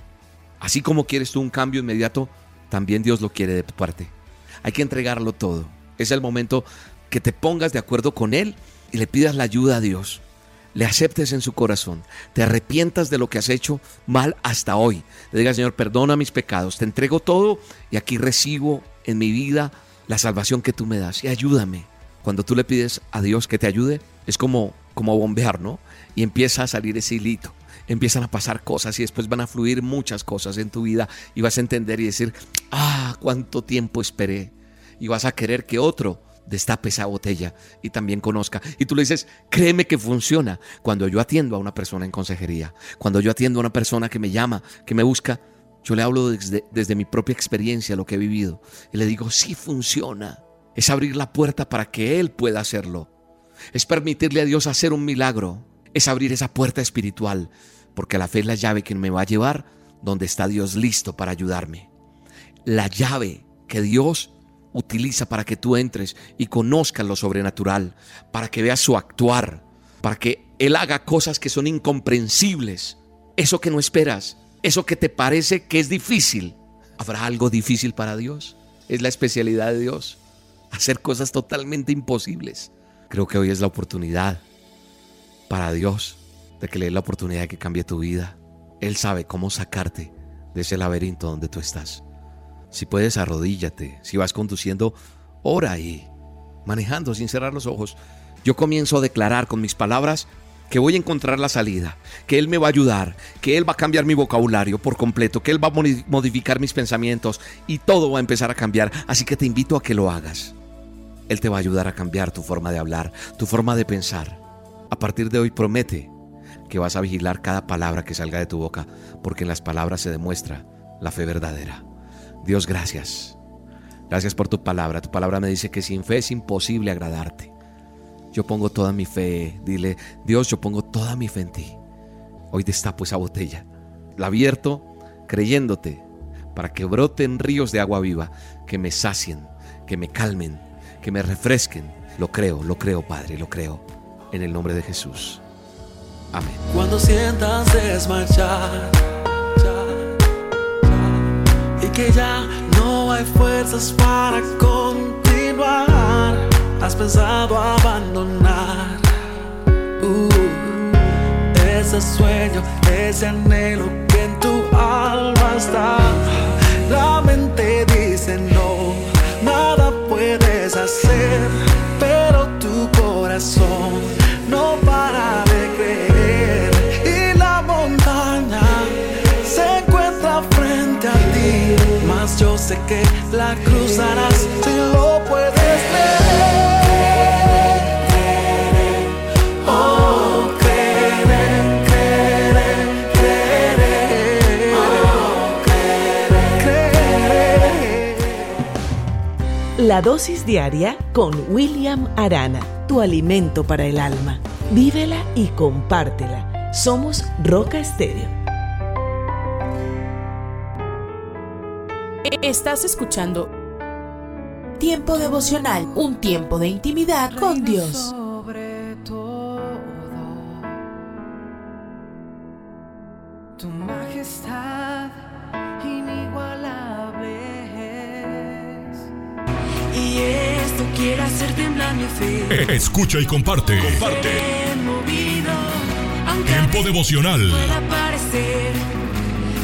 Así como quieres tú un cambio inmediato, también Dios lo quiere de tu parte. Hay que entregarlo todo. Es el momento que te pongas de acuerdo con Él y le pidas la ayuda a Dios. Le aceptes en su corazón, te arrepientas de lo que has hecho mal hasta hoy. Le digas, Señor, perdona mis pecados, te entrego todo y aquí recibo en mi vida la salvación que tú me das y ayúdame. Cuando tú le pides a Dios que te ayude, es como, como bombear, ¿no? Y empieza a salir ese hilito, empiezan a pasar cosas y después van a fluir muchas cosas en tu vida y vas a entender y decir, ah, cuánto tiempo esperé. Y vas a querer que otro destape esa botella y también conozca. Y tú le dices, créeme que funciona. Cuando yo atiendo a una persona en consejería, cuando yo atiendo a una persona que me llama, que me busca, yo le hablo desde, desde mi propia experiencia, lo que he vivido, y le digo, sí funciona. Es abrir la puerta para que Él pueda hacerlo. Es permitirle a Dios hacer un milagro. Es abrir esa puerta espiritual, porque la fe es la llave que me va a llevar donde está Dios listo para ayudarme. La llave que Dios utiliza para que tú entres y conozcas lo sobrenatural, para que veas su actuar, para que Él haga cosas que son incomprensibles, eso que no esperas, eso que te parece que es difícil. ¿Habrá algo difícil para Dios? Es la especialidad de Dios, hacer cosas totalmente imposibles. Creo que hoy es la oportunidad para Dios de que le dé la oportunidad de que cambie tu vida. Él sabe cómo sacarte de ese laberinto donde tú estás. Si puedes, arrodíllate. Si vas conduciendo, ora ahí, manejando sin cerrar los ojos. Yo comienzo a declarar con mis palabras que voy a encontrar la salida, que Él me va a ayudar, que Él va a cambiar mi vocabulario por completo, que Él va a modificar mis pensamientos y todo va a empezar a cambiar. Así que te invito a que lo hagas. Él te va a ayudar a cambiar tu forma de hablar, tu forma de pensar. A partir de hoy promete que vas a vigilar cada palabra que salga de tu boca, porque en las palabras se demuestra la fe verdadera. Dios, gracias. Gracias por tu palabra. Tu palabra me dice que sin fe es imposible agradarte. Yo pongo toda mi fe. Dile, Dios, yo pongo toda mi fe en ti. Hoy destapo esa botella. La abierto creyéndote para que broten ríos de agua viva que me sacien, que me calmen, que me refresquen. Lo creo, lo creo, Padre, lo creo. En el nombre de Jesús. Amén. Cuando sientas desmayar que ya no hay fuerzas para continuar. Has pensado abandonar. Uh, es ese sueño, ese anhelo que en tu alma está. Sé que la cruzarás si lo puedes creer. Oh, creer, creer, creer. La dosis diaria con William Arana, tu alimento para el alma. Vívela y compártela. Somos Roca Estéreo. Estás escuchando Tiempo devocional, un tiempo de intimidad con Dios. Sobre todo, tu majestad inigualable es. Y esto quiere hacer temblar mi fe. Escucha y comparte. Comparte. Tiempo devocional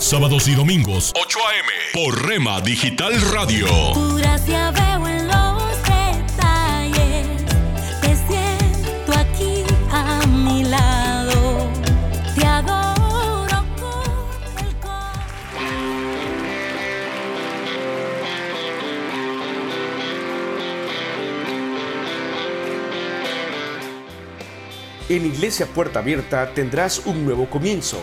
Sábados y domingos 8 a.m. por Rema Digital Radio. Tu gracia veo en los detalles. Te siento aquí a mi lado. Te adoro con el corazón. En Iglesia Puerta Abierta tendrás un nuevo comienzo.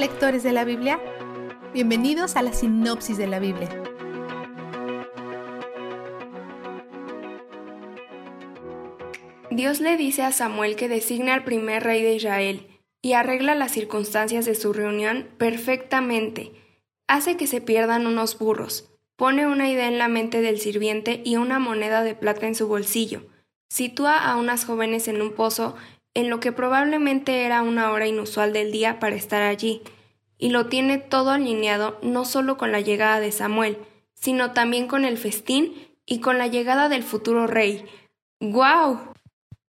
Lectores de la Biblia, bienvenidos a la sinopsis de la Biblia. Dios le dice a Samuel que designe al primer rey de Israel y arregla las circunstancias de su reunión perfectamente. Hace que se pierdan unos burros, pone una idea en la mente del sirviente y una moneda de plata en su bolsillo. Sitúa a unas jóvenes en un pozo en lo que probablemente era una hora inusual del día para estar allí, y lo tiene todo alineado no solo con la llegada de Samuel, sino también con el festín y con la llegada del futuro rey. ¡Guau!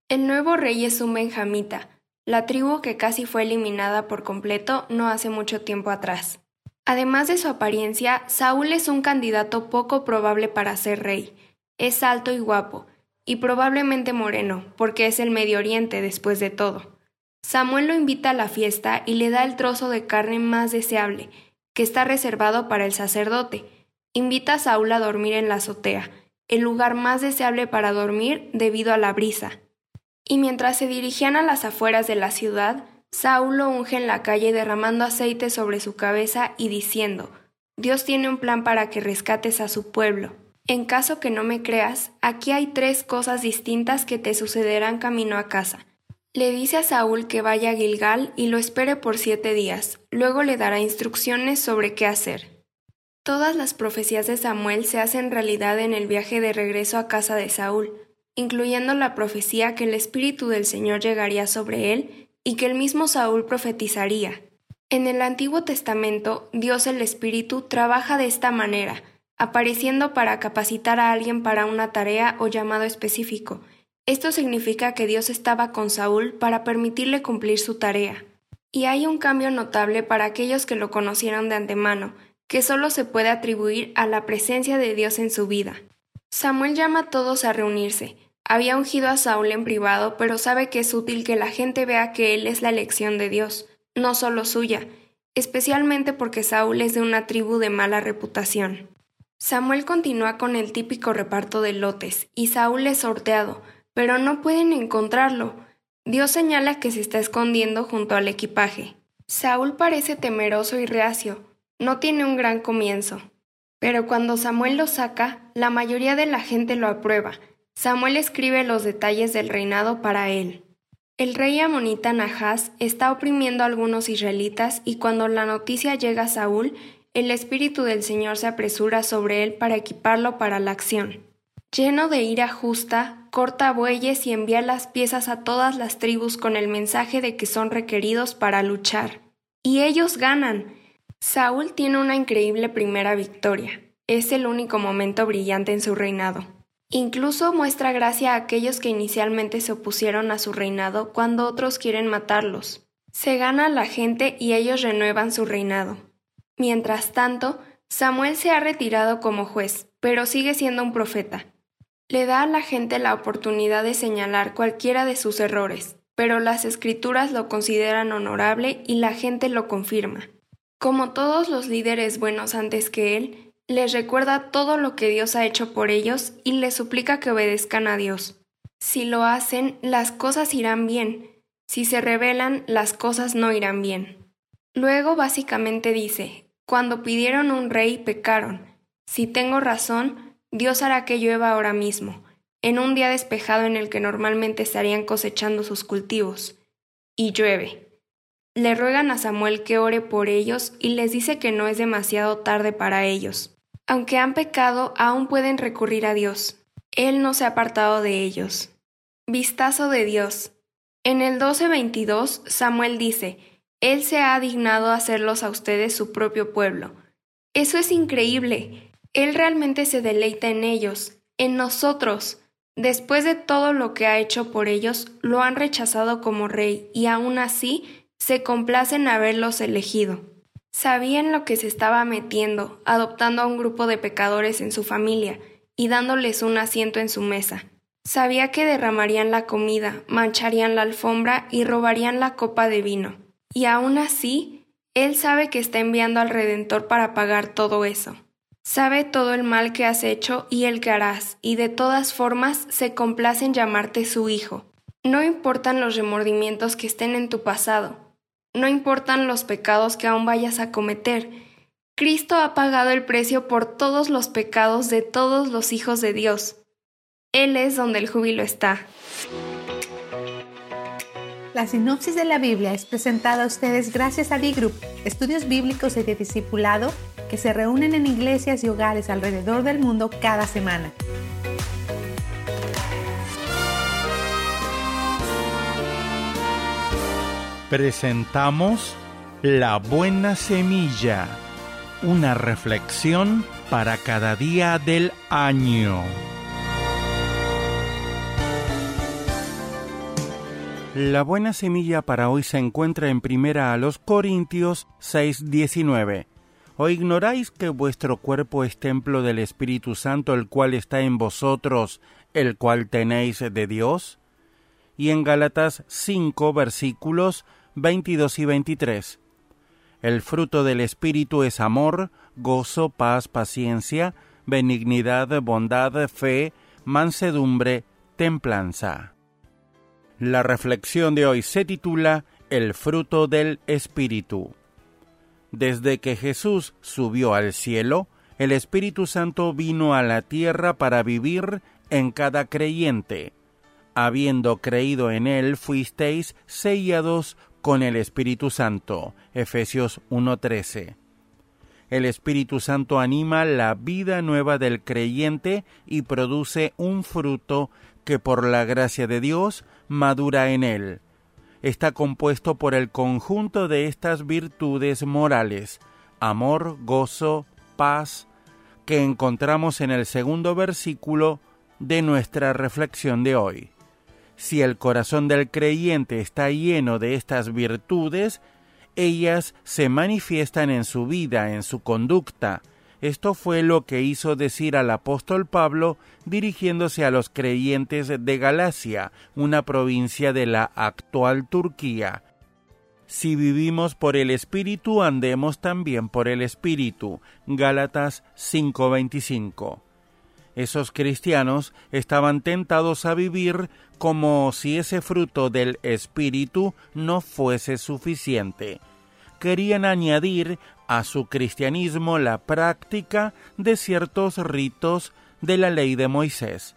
El nuevo rey es un benjamita, la tribu que casi fue eliminada por completo no hace mucho tiempo atrás. Además de su apariencia, Saúl es un candidato poco probable para ser rey. Es alto y guapo, y probablemente moreno, porque es el Medio Oriente después de todo. Samuel lo invita a la fiesta y le da el trozo de carne más deseable, que está reservado para el sacerdote. Invita a Saúl a dormir en la azotea, el lugar más deseable para dormir debido a la brisa. Y mientras se dirigían a las afueras de la ciudad, Saúl lo unge en la calle derramando aceite sobre su cabeza y diciendo, Dios tiene un plan para que rescates a su pueblo. En caso que no me creas, aquí hay tres cosas distintas que te sucederán camino a casa. Le dice a Saúl que vaya a Gilgal y lo espere por siete días, luego le dará instrucciones sobre qué hacer. Todas las profecías de Samuel se hacen realidad en el viaje de regreso a casa de Saúl, incluyendo la profecía que el Espíritu del Señor llegaría sobre él y que el mismo Saúl profetizaría. En el Antiguo Testamento, Dios el Espíritu trabaja de esta manera, apareciendo para capacitar a alguien para una tarea o llamado específico. Esto significa que Dios estaba con Saúl para permitirle cumplir su tarea. Y hay un cambio notable para aquellos que lo conocieron de antemano, que solo se puede atribuir a la presencia de Dios en su vida. Samuel llama a todos a reunirse. Había ungido a Saúl en privado, pero sabe que es útil que la gente vea que él es la elección de Dios. no solo suya, especialmente porque Saúl es de una tribu de mala reputación. Samuel continúa con el típico reparto de lotes, y Saúl es sorteado, pero no pueden encontrarlo. Dios señala que se está escondiendo junto al equipaje. Saúl parece temeroso y reacio, no tiene un gran comienzo. Pero cuando Samuel lo saca, la mayoría de la gente lo aprueba. Samuel escribe los detalles del reinado para él. El rey amonita Nahas está oprimiendo a algunos israelitas y cuando la noticia llega a Saúl, el Espíritu del Señor se apresura sobre él para equiparlo para la acción. Lleno de ira justa, corta bueyes y envía las piezas a todas las tribus con el mensaje de que son requeridos para luchar. Y ellos ganan. Saúl tiene una increíble primera victoria. Es el único momento brillante en su reinado. Incluso muestra gracia a aquellos que inicialmente se opusieron a su reinado cuando otros quieren matarlos. Se gana a la gente y ellos renuevan su reinado. Mientras tanto, Samuel se ha retirado como juez, pero sigue siendo un profeta. Le da a la gente la oportunidad de señalar cualquiera de sus errores, pero las escrituras lo consideran honorable y la gente lo confirma. Como todos los líderes buenos antes que él, les recuerda todo lo que Dios ha hecho por ellos y les suplica que obedezcan a Dios. Si lo hacen, las cosas irán bien. Si se rebelan, las cosas no irán bien. Luego básicamente dice, cuando pidieron un rey pecaron. Si tengo razón, Dios hará que llueva ahora mismo, en un día despejado en el que normalmente estarían cosechando sus cultivos. Y llueve. Le ruegan a Samuel que ore por ellos y les dice que no es demasiado tarde para ellos. Aunque han pecado, aún pueden recurrir a Dios. Él no se ha apartado de ellos. Vistazo de Dios. En el 12:22, Samuel dice, Él se ha dignado a hacerlos a ustedes su propio pueblo. Eso es increíble. Él realmente se deleita en ellos, en nosotros. Después de todo lo que ha hecho por ellos, lo han rechazado como rey y aún así se complacen haberlos elegido. Sabía en lo que se estaba metiendo, adoptando a un grupo de pecadores en su familia y dándoles un asiento en su mesa. Sabía que derramarían la comida, mancharían la alfombra y robarían la copa de vino. Y aún así, él sabe que está enviando al Redentor para pagar todo eso. Sabe todo el mal que has hecho y el que harás, y de todas formas se complace en llamarte su hijo. No importan los remordimientos que estén en tu pasado, no importan los pecados que aún vayas a cometer. Cristo ha pagado el precio por todos los pecados de todos los hijos de Dios. Él es donde el júbilo está. La sinopsis de la Biblia es presentada a ustedes gracias a D-Group, estudios bíblicos y de discipulado que se reúnen en iglesias y hogares alrededor del mundo cada semana. presentamos La Buena Semilla, una reflexión para cada día del año. La buena semilla para hoy se encuentra en primera a los Corintios 6:19. ¿O ignoráis que vuestro cuerpo es templo del Espíritu Santo, el cual está en vosotros, el cual tenéis de Dios? Y en Gálatas 5 versículos 22 y 23. El fruto del Espíritu es amor, gozo, paz, paciencia, benignidad, bondad, fe, mansedumbre, templanza. La reflexión de hoy se titula El fruto del Espíritu. Desde que Jesús subió al cielo, el Espíritu Santo vino a la tierra para vivir en cada creyente. Habiendo creído en él, fuisteis sellados con el Espíritu Santo. Efesios 1:13. El Espíritu Santo anima la vida nueva del creyente y produce un fruto que por la gracia de Dios madura en él. Está compuesto por el conjunto de estas virtudes morales, amor, gozo, paz, que encontramos en el segundo versículo de nuestra reflexión de hoy. Si el corazón del creyente está lleno de estas virtudes, ellas se manifiestan en su vida, en su conducta. Esto fue lo que hizo decir al apóstol Pablo dirigiéndose a los creyentes de Galacia, una provincia de la actual Turquía. si vivimos por el Espíritu, andemos también por el Espíritu. Gálatas 5:25. Esos cristianos estaban tentados a vivir como si ese fruto del Espíritu no fuese suficiente. Querían añadir a su cristianismo la práctica de ciertos ritos de la ley de Moisés.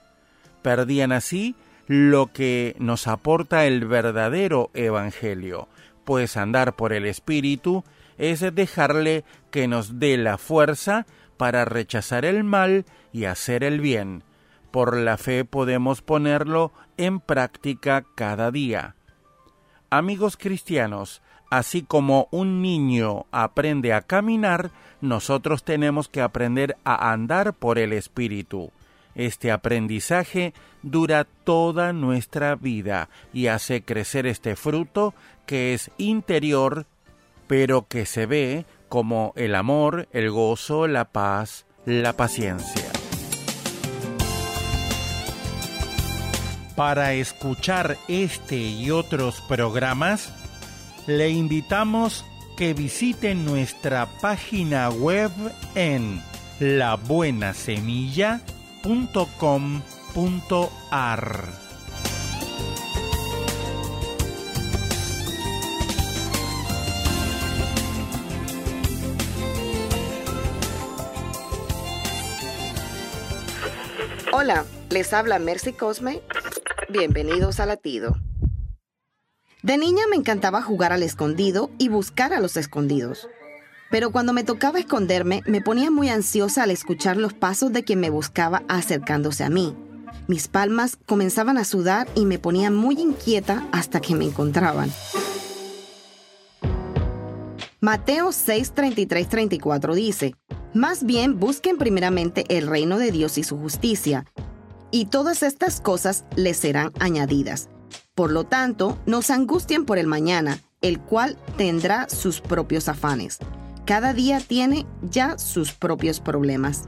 Perdían así lo que nos aporta el verdadero Evangelio, pues andar por el Espíritu es dejarle que nos dé la fuerza para rechazar el mal y hacer el bien. Por la fe podemos ponerlo en práctica cada día. Amigos cristianos, así como un niño aprende a caminar, nosotros tenemos que aprender a andar por el Espíritu. Este aprendizaje dura toda nuestra vida y hace crecer este fruto que es interior, pero que se ve como el amor, el gozo, la paz, la paciencia. Para escuchar este y otros programas, le invitamos que visite nuestra página web en labuenasemilla.com.ar. Hola, les habla Mercy Cosme. Bienvenidos a Latido. De niña me encantaba jugar al escondido y buscar a los escondidos. Pero cuando me tocaba esconderme, me ponía muy ansiosa al escuchar los pasos de quien me buscaba acercándose a mí. Mis palmas comenzaban a sudar y me ponía muy inquieta hasta que me encontraban. Mateo 6, 34 dice, Más bien busquen primeramente el reino de Dios y su justicia, y todas estas cosas les serán añadidas. Por lo tanto, no se angustien por el mañana, el cual tendrá sus propios afanes. Cada día tiene ya sus propios problemas.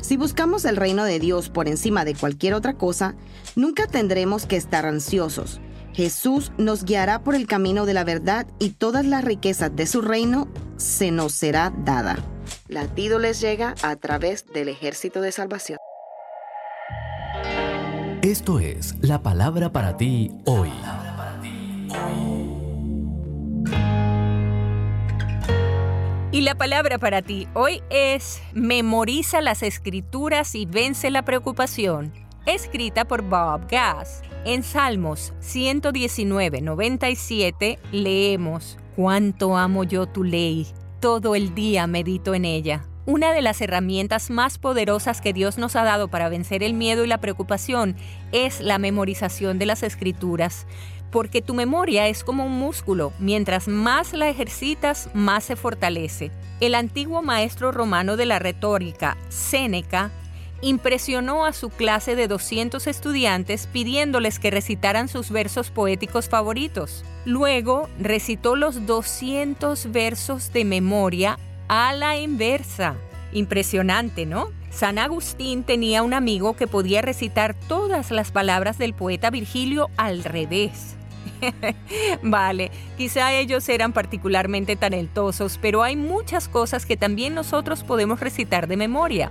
Si buscamos el reino de Dios por encima de cualquier otra cosa, nunca tendremos que estar ansiosos. Jesús nos guiará por el camino de la verdad y todas las riquezas de su reino se nos será dada. Latido les llega a través del ejército de salvación. Esto es la palabra para ti hoy. Y la palabra para ti hoy es Memoriza las escrituras y vence la preocupación, escrita por Bob Gass. En Salmos 119, 97 leemos, Cuánto amo yo tu ley, todo el día medito en ella. Una de las herramientas más poderosas que Dios nos ha dado para vencer el miedo y la preocupación es la memorización de las escrituras, porque tu memoria es como un músculo, mientras más la ejercitas, más se fortalece. El antiguo maestro romano de la retórica, Séneca, impresionó a su clase de 200 estudiantes pidiéndoles que recitaran sus versos poéticos favoritos. Luego recitó los 200 versos de memoria a la inversa. Impresionante, ¿no? San Agustín tenía un amigo que podía recitar todas las palabras del poeta Virgilio al revés. vale, quizá ellos eran particularmente talentosos, pero hay muchas cosas que también nosotros podemos recitar de memoria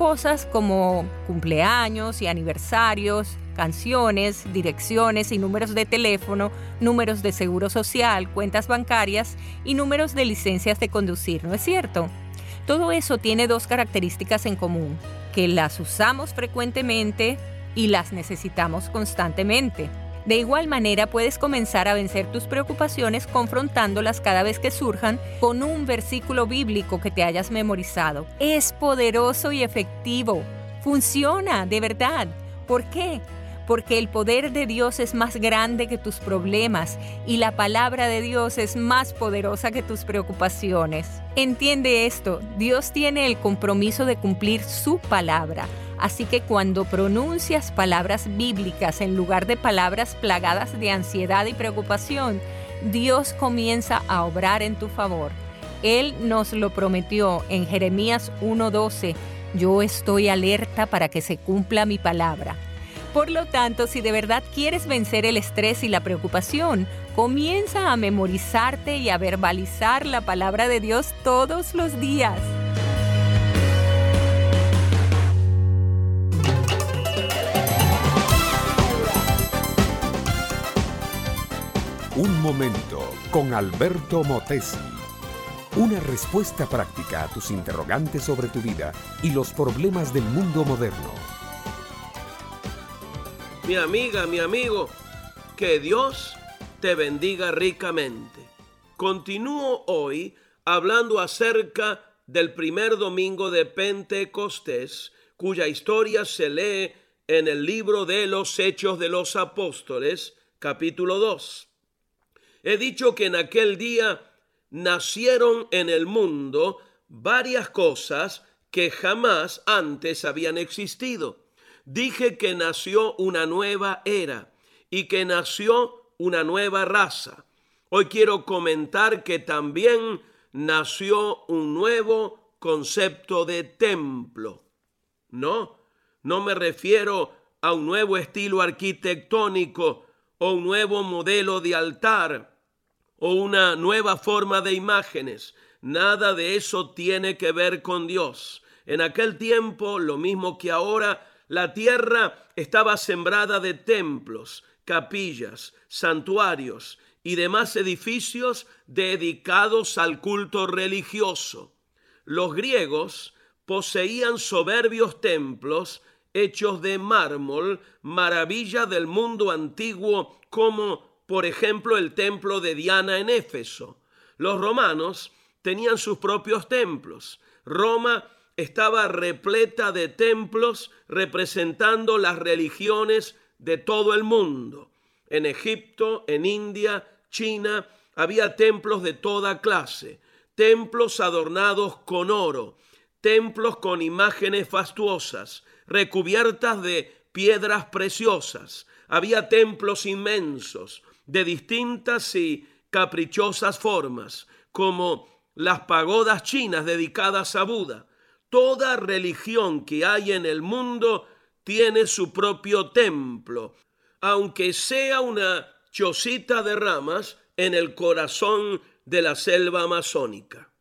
cosas como cumpleaños y aniversarios, canciones, direcciones y números de teléfono, números de seguro social, cuentas bancarias y números de licencias de conducir, ¿no es cierto? Todo eso tiene dos características en común, que las usamos frecuentemente y las necesitamos constantemente. De igual manera puedes comenzar a vencer tus preocupaciones confrontándolas cada vez que surjan con un versículo bíblico que te hayas memorizado. Es poderoso y efectivo. Funciona, de verdad. ¿Por qué? Porque el poder de Dios es más grande que tus problemas y la palabra de Dios es más poderosa que tus preocupaciones. Entiende esto, Dios tiene el compromiso de cumplir su palabra. Así que cuando pronuncias palabras bíblicas en lugar de palabras plagadas de ansiedad y preocupación, Dios comienza a obrar en tu favor. Él nos lo prometió en Jeremías 1:12, yo estoy alerta para que se cumpla mi palabra. Por lo tanto, si de verdad quieres vencer el estrés y la preocupación, comienza a memorizarte y a verbalizar la palabra de Dios todos los días. Un momento con Alberto Motesi. Una respuesta práctica a tus interrogantes sobre tu vida y los problemas del mundo moderno. Mi amiga, mi amigo, que Dios te bendiga ricamente. Continúo hoy hablando acerca del primer domingo de Pentecostés, cuya historia se lee en el libro de los Hechos de los Apóstoles, capítulo 2. He dicho que en aquel día nacieron en el mundo varias cosas que jamás antes habían existido. Dije que nació una nueva era y que nació una nueva raza. Hoy quiero comentar que también nació un nuevo concepto de templo. No, no me refiero a un nuevo estilo arquitectónico o un nuevo modelo de altar o una nueva forma de imágenes. Nada de eso tiene que ver con Dios. En aquel tiempo, lo mismo que ahora, la tierra estaba sembrada de templos, capillas, santuarios y demás edificios dedicados al culto religioso. Los griegos poseían soberbios templos hechos de mármol, maravilla del mundo antiguo como por ejemplo, el templo de Diana en Éfeso. Los romanos tenían sus propios templos. Roma estaba repleta de templos representando las religiones de todo el mundo. En Egipto, en India, China, había templos de toda clase, templos adornados con oro, templos con imágenes fastuosas, recubiertas de piedras preciosas. Había templos inmensos, de distintas y caprichosas formas, como las pagodas chinas dedicadas a Buda. Toda religión que hay en el mundo tiene su propio templo, aunque sea una chocita de ramas en el corazón de la selva amazónica.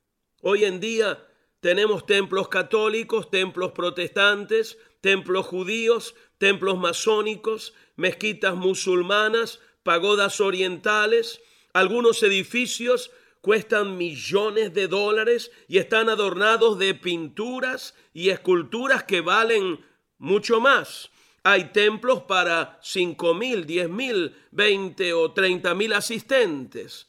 Hoy en día tenemos templos católicos, templos protestantes, templos judíos, templos masónicos, mezquitas musulmanas, pagodas orientales, algunos edificios cuestan millones de dólares y están adornados de pinturas y esculturas que valen mucho más. Hay templos para cinco mil, diez mil, veinte o treinta mil asistentes.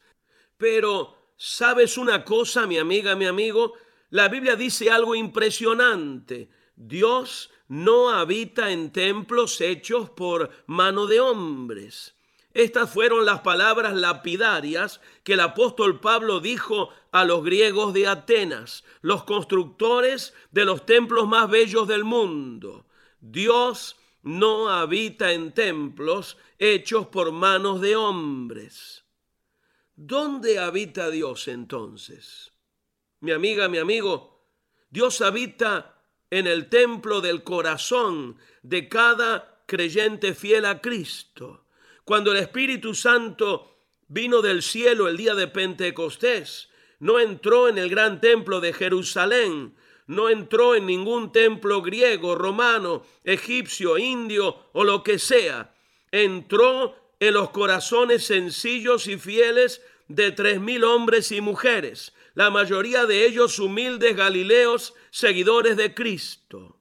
Pero, ¿sabes una cosa, mi amiga, mi amigo? La Biblia dice algo impresionante. Dios no habita en templos hechos por mano de hombres. Estas fueron las palabras lapidarias que el apóstol Pablo dijo a los griegos de Atenas, los constructores de los templos más bellos del mundo. Dios no habita en templos hechos por manos de hombres. ¿Dónde habita Dios entonces? Mi amiga, mi amigo, Dios habita en el templo del corazón de cada creyente fiel a Cristo. Cuando el Espíritu Santo vino del cielo el día de Pentecostés, no entró en el gran templo de Jerusalén, no entró en ningún templo griego, romano, egipcio, indio o lo que sea. Entró en los corazones sencillos y fieles de tres mil hombres y mujeres, la mayoría de ellos humildes galileos, seguidores de Cristo.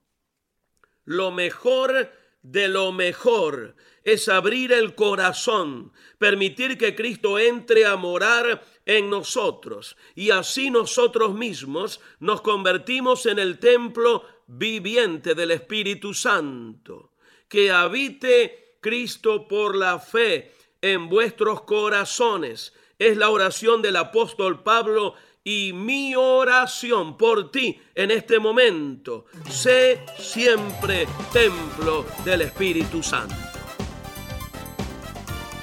Lo mejor de lo mejor es abrir el corazón, permitir que Cristo entre a morar en nosotros y así nosotros mismos nos convertimos en el templo viviente del Espíritu Santo. Que habite Cristo por la fe en vuestros corazones. Es la oración del apóstol Pablo y mi oración por ti en este momento. Sé siempre templo del Espíritu Santo.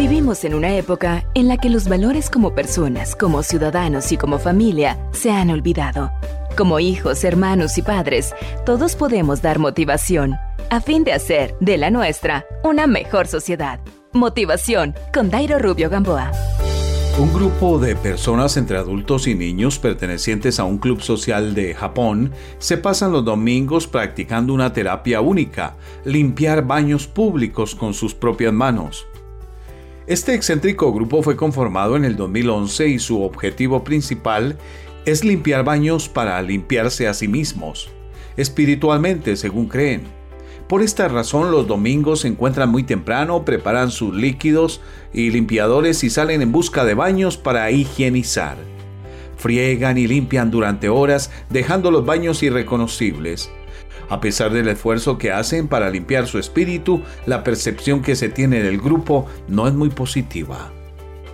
Vivimos en una época en la que los valores como personas, como ciudadanos y como familia se han olvidado. Como hijos, hermanos y padres, todos podemos dar motivación a fin de hacer de la nuestra una mejor sociedad. Motivación con Dairo Rubio Gamboa. Un grupo de personas entre adultos y niños pertenecientes a un club social de Japón se pasan los domingos practicando una terapia única, limpiar baños públicos con sus propias manos. Este excéntrico grupo fue conformado en el 2011 y su objetivo principal es limpiar baños para limpiarse a sí mismos, espiritualmente según creen. Por esta razón los domingos se encuentran muy temprano, preparan sus líquidos y limpiadores y salen en busca de baños para higienizar. Friegan y limpian durante horas dejando los baños irreconocibles. A pesar del esfuerzo que hacen para limpiar su espíritu, la percepción que se tiene del grupo no es muy positiva.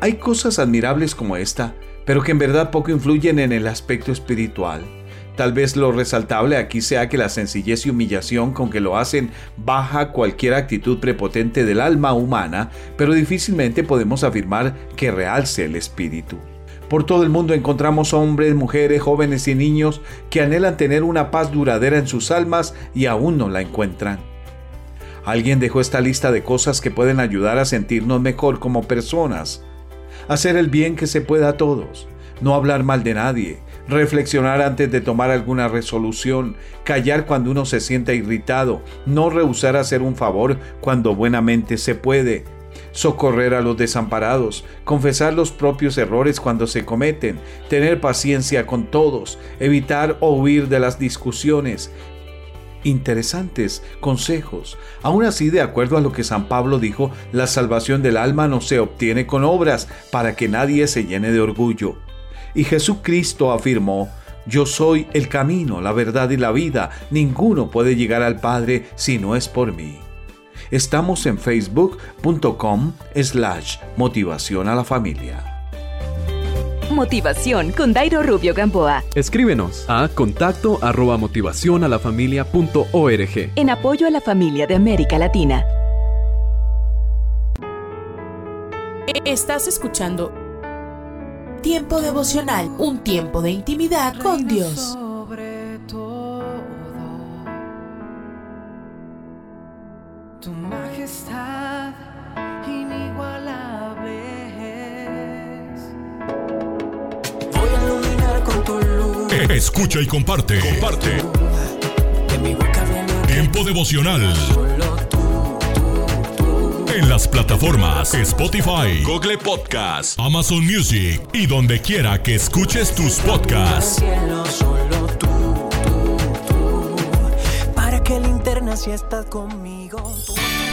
Hay cosas admirables como esta, pero que en verdad poco influyen en el aspecto espiritual. Tal vez lo resaltable aquí sea que la sencillez y humillación con que lo hacen baja cualquier actitud prepotente del alma humana, pero difícilmente podemos afirmar que realce el espíritu. Por todo el mundo encontramos hombres, mujeres, jóvenes y niños que anhelan tener una paz duradera en sus almas y aún no la encuentran. Alguien dejó esta lista de cosas que pueden ayudar a sentirnos mejor como personas. Hacer el bien que se pueda a todos, no hablar mal de nadie, reflexionar antes de tomar alguna resolución, callar cuando uno se sienta irritado, no rehusar hacer un favor cuando buenamente se puede, socorrer a los desamparados, confesar los propios errores cuando se cometen, tener paciencia con todos, evitar o huir de las discusiones. Interesantes consejos. Aún así, de acuerdo a lo que San Pablo dijo, la salvación del alma no se obtiene con obras para que nadie se llene de orgullo. Y Jesucristo afirmó, yo soy el camino, la verdad y la vida. Ninguno puede llegar al Padre si no es por mí. Estamos en facebook.com slash motivación a la familia. Motivación con Dairo Rubio Gamboa. Escríbenos a contacto arroba motivación a la familia punto org. En apoyo a la familia de América Latina. Estás escuchando Tiempo devocional, un tiempo de intimidad con Dios. Escucha y comparte. Comparte. Tiempo devocional. En las plataformas Spotify, Google Podcast, Amazon Music y donde quiera que escuches tus podcasts. Para que linterna si estás conmigo.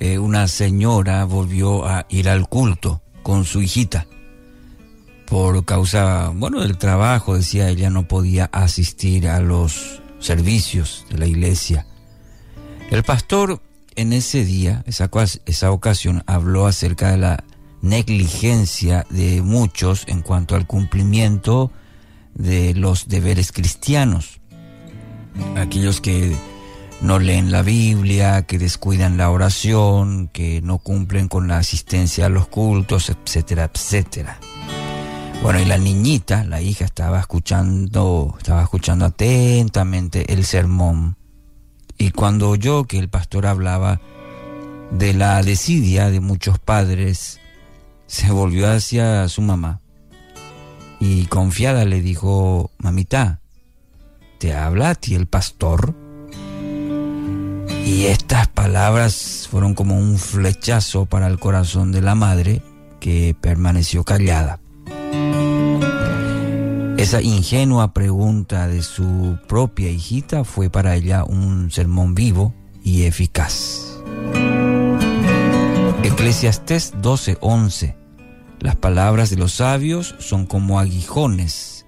eh, una señora volvió a ir al culto con su hijita. Por causa, bueno, del trabajo, decía ella, no podía asistir a los servicios de la iglesia. El pastor en ese día, esa, ocasión, habló acerca de la negligencia de muchos en cuanto al cumplimiento de los deberes cristianos. Aquellos que no leen la Biblia, que descuidan la oración, que no cumplen con la asistencia a los cultos, etcétera, etcétera. Bueno, y la niñita, la hija, estaba escuchando, estaba escuchando atentamente el sermón. Y cuando oyó que el pastor hablaba de la desidia de muchos padres, se volvió hacia su mamá y confiada le dijo, mamita, ¿te habla a ti el pastor? Y estas palabras fueron como un flechazo para el corazón de la madre que permaneció callada. Esa ingenua pregunta de su propia hijita fue para ella un sermón vivo y eficaz. Eclesiastés 12:11 Las palabras de los sabios son como aguijones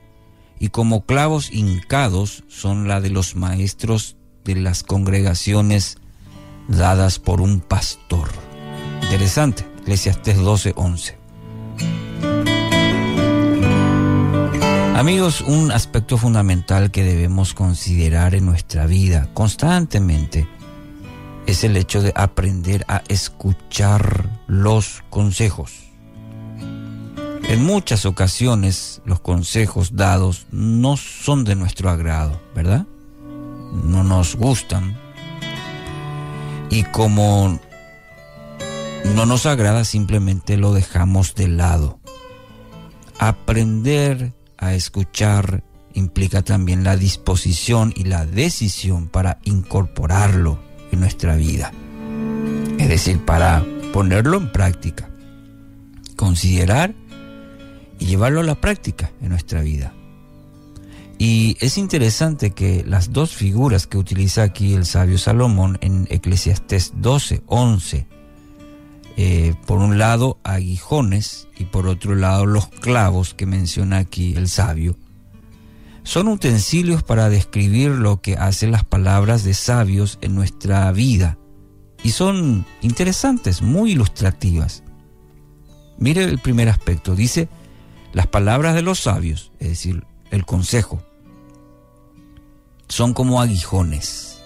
y como clavos hincados son la de los maestros de las congregaciones dadas por un pastor. Interesante, Eclesiastés 12:11. Amigos, un aspecto fundamental que debemos considerar en nuestra vida constantemente es el hecho de aprender a escuchar los consejos. En muchas ocasiones los consejos dados no son de nuestro agrado, ¿verdad? No nos gustan. Y como no nos agrada, simplemente lo dejamos de lado. Aprender a escuchar implica también la disposición y la decisión para incorporarlo en nuestra vida. Es decir, para ponerlo en práctica. Considerar y llevarlo a la práctica en nuestra vida. Y es interesante que las dos figuras que utiliza aquí el sabio Salomón en Eclesiastés 12, 11, eh, por un lado aguijones y por otro lado los clavos que menciona aquí el sabio, son utensilios para describir lo que hacen las palabras de sabios en nuestra vida y son interesantes, muy ilustrativas. Mire el primer aspecto, dice las palabras de los sabios, es decir, el consejo, son como aguijones.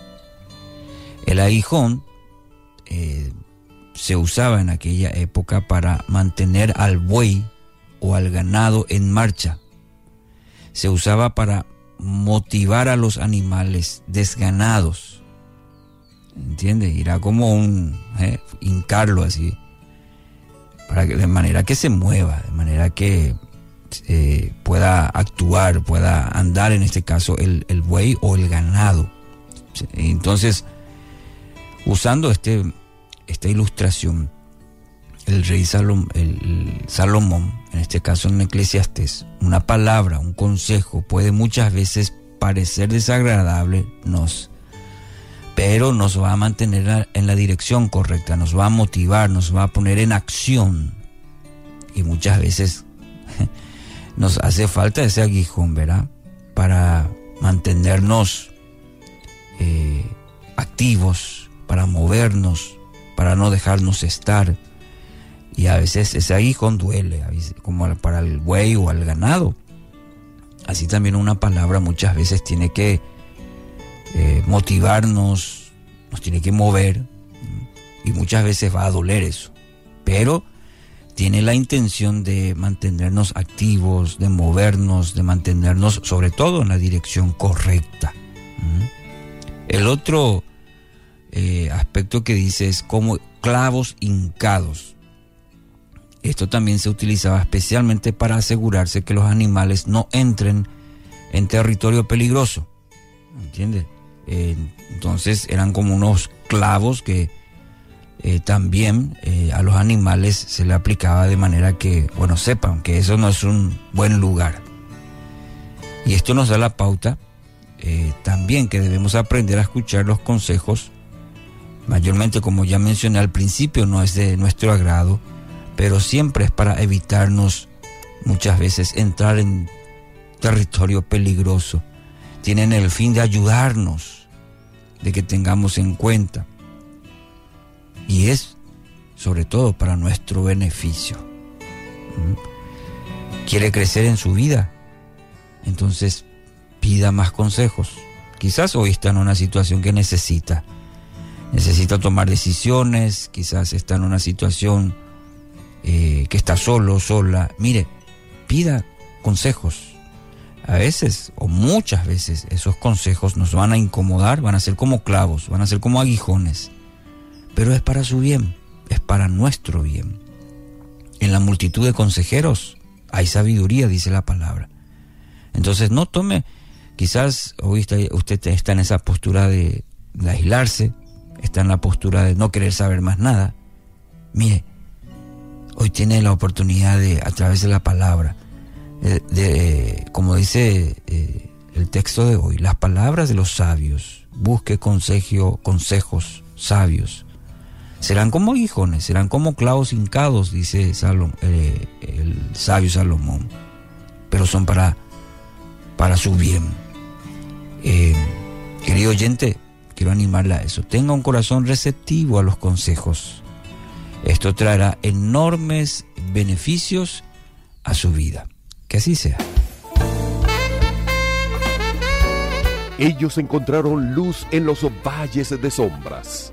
El aguijón eh, se usaba en aquella época para mantener al buey o al ganado en marcha. Se usaba para motivar a los animales desganados. ¿Entiende? Era como un eh, hincarlo así. Para que, de manera que se mueva, de manera que eh, pueda actuar, pueda andar en este caso el, el buey o el ganado. Entonces, usando este esta ilustración, el rey Salomón, en este caso en Eclesiastes, una palabra, un consejo puede muchas veces parecer desagradable, nos, pero nos va a mantener en la dirección correcta, nos va a motivar, nos va a poner en acción. Y muchas veces nos hace falta ese aguijón, ¿verdad? Para mantenernos eh, activos, para movernos, para no dejarnos estar. Y a veces ese aguijón duele, como para el buey o al ganado. Así también una palabra muchas veces tiene que eh, motivarnos, nos tiene que mover, y muchas veces va a doler eso. Pero tiene la intención de mantenernos activos, de movernos, de mantenernos sobre todo en la dirección correcta. El otro eh, aspecto que dice es como clavos hincados. Esto también se utilizaba especialmente para asegurarse que los animales no entren en territorio peligroso. ¿Entiende? Eh, entonces eran como unos clavos que eh, también a los animales se le aplicaba de manera que, bueno, sepan que eso no es un buen lugar. Y esto nos da la pauta también que debemos aprender a escuchar los consejos mayormente como ya mencioné al principio, no es de nuestro agrado, pero siempre es para evitarnos muchas veces entrar en territorio peligroso. Tienen el fin de ayudarnos, de que tengamos en cuenta. Y es sobre todo para nuestro beneficio. ¿Mm? ¿Quiere crecer en su vida? Entonces pida más consejos. Quizás hoy está en una situación que necesita necesita tomar decisiones, quizás está en una situación eh, que está solo, sola. Mire, pida consejos. A veces, o muchas veces, esos consejos nos van a incomodar, van a ser como clavos, van a ser como aguijones. Pero es para su bien, es para nuestro bien. En la multitud de consejeros hay sabiduría, dice la palabra. Entonces no tome, quizás hoy usted está en esa postura de aislarse, está en la postura de no querer saber más nada, mire, hoy tiene la oportunidad de, a través de la palabra, de, como dice eh, el texto de hoy, las palabras de los sabios, busque consejo, consejos sabios. Serán como aguijones, serán como clavos hincados, dice eh, el sabio Salomón, pero son para, para su bien. querido oyente, quiero animarla a eso. Tenga un corazón receptivo a los consejos. Esto traerá enormes beneficios a su vida. Que así sea. Ellos encontraron luz en los valles de sombras.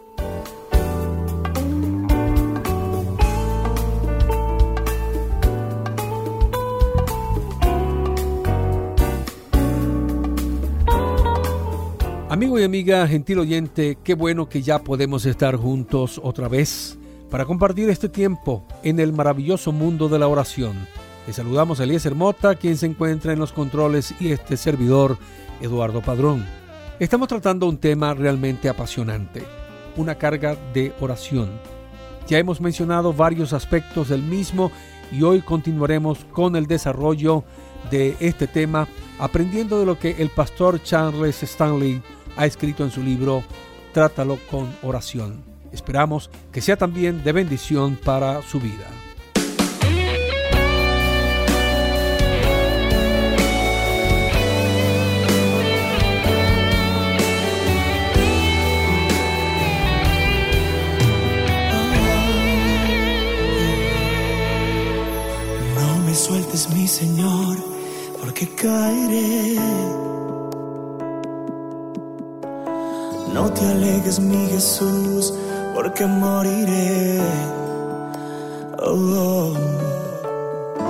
Amigo y amiga, gentil oyente, qué bueno que ya podemos estar juntos otra vez para compartir este tiempo en el maravilloso mundo de la oración. Le saludamos a Eliezer Mota, quien se encuentra en los controles, y este servidor, Eduardo Padrón. Estamos tratando un tema realmente apasionante, una carga de oración. Ya hemos mencionado varios aspectos del mismo y hoy continuaremos con el desarrollo de este tema, aprendiendo de lo que el pastor Charles Stanley ha escrito en su libro Trátalo con oración. Esperamos que sea también de bendición para su vida. No me sueltes, mi Señor, porque caeré. No te alegues, mi Jesús porque moriré. Oh,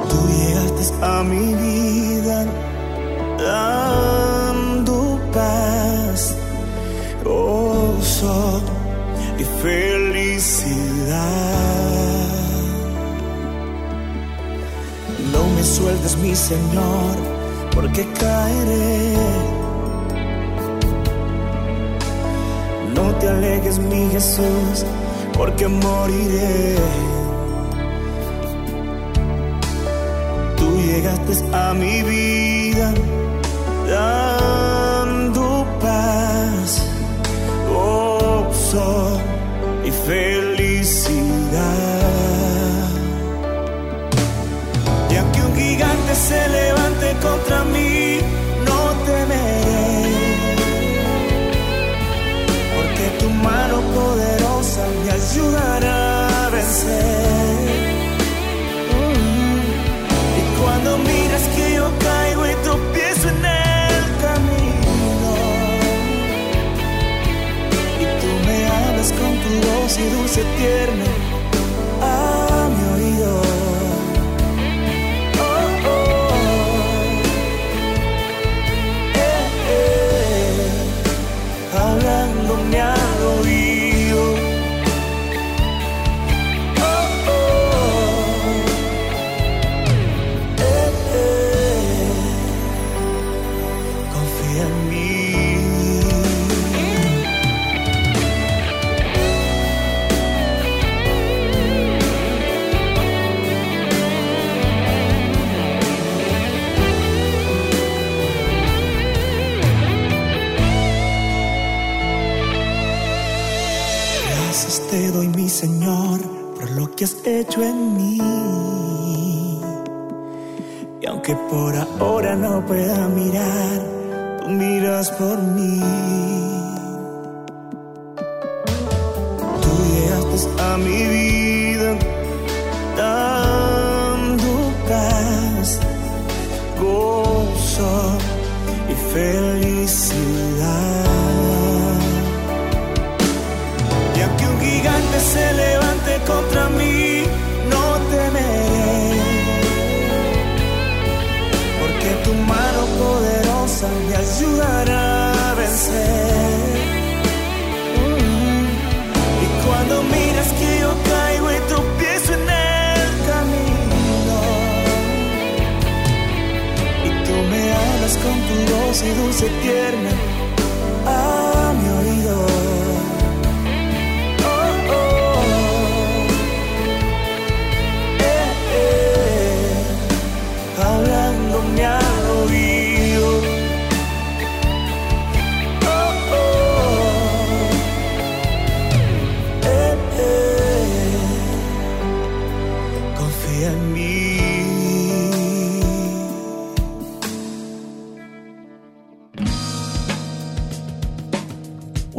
Tú llegaste a mi vida dando paz, gozo y felicidad. No me sueltes, mi Señor, porque caeré. Te alegues, mi Jesús, porque moriré. Tú llegaste a mi vida dando paz, gozo y felicidad. Y aunque un gigante se levante contra mí, y dulce tierna has hecho en mí. Y aunque por ahora no pueda mirar, tú miras por mí.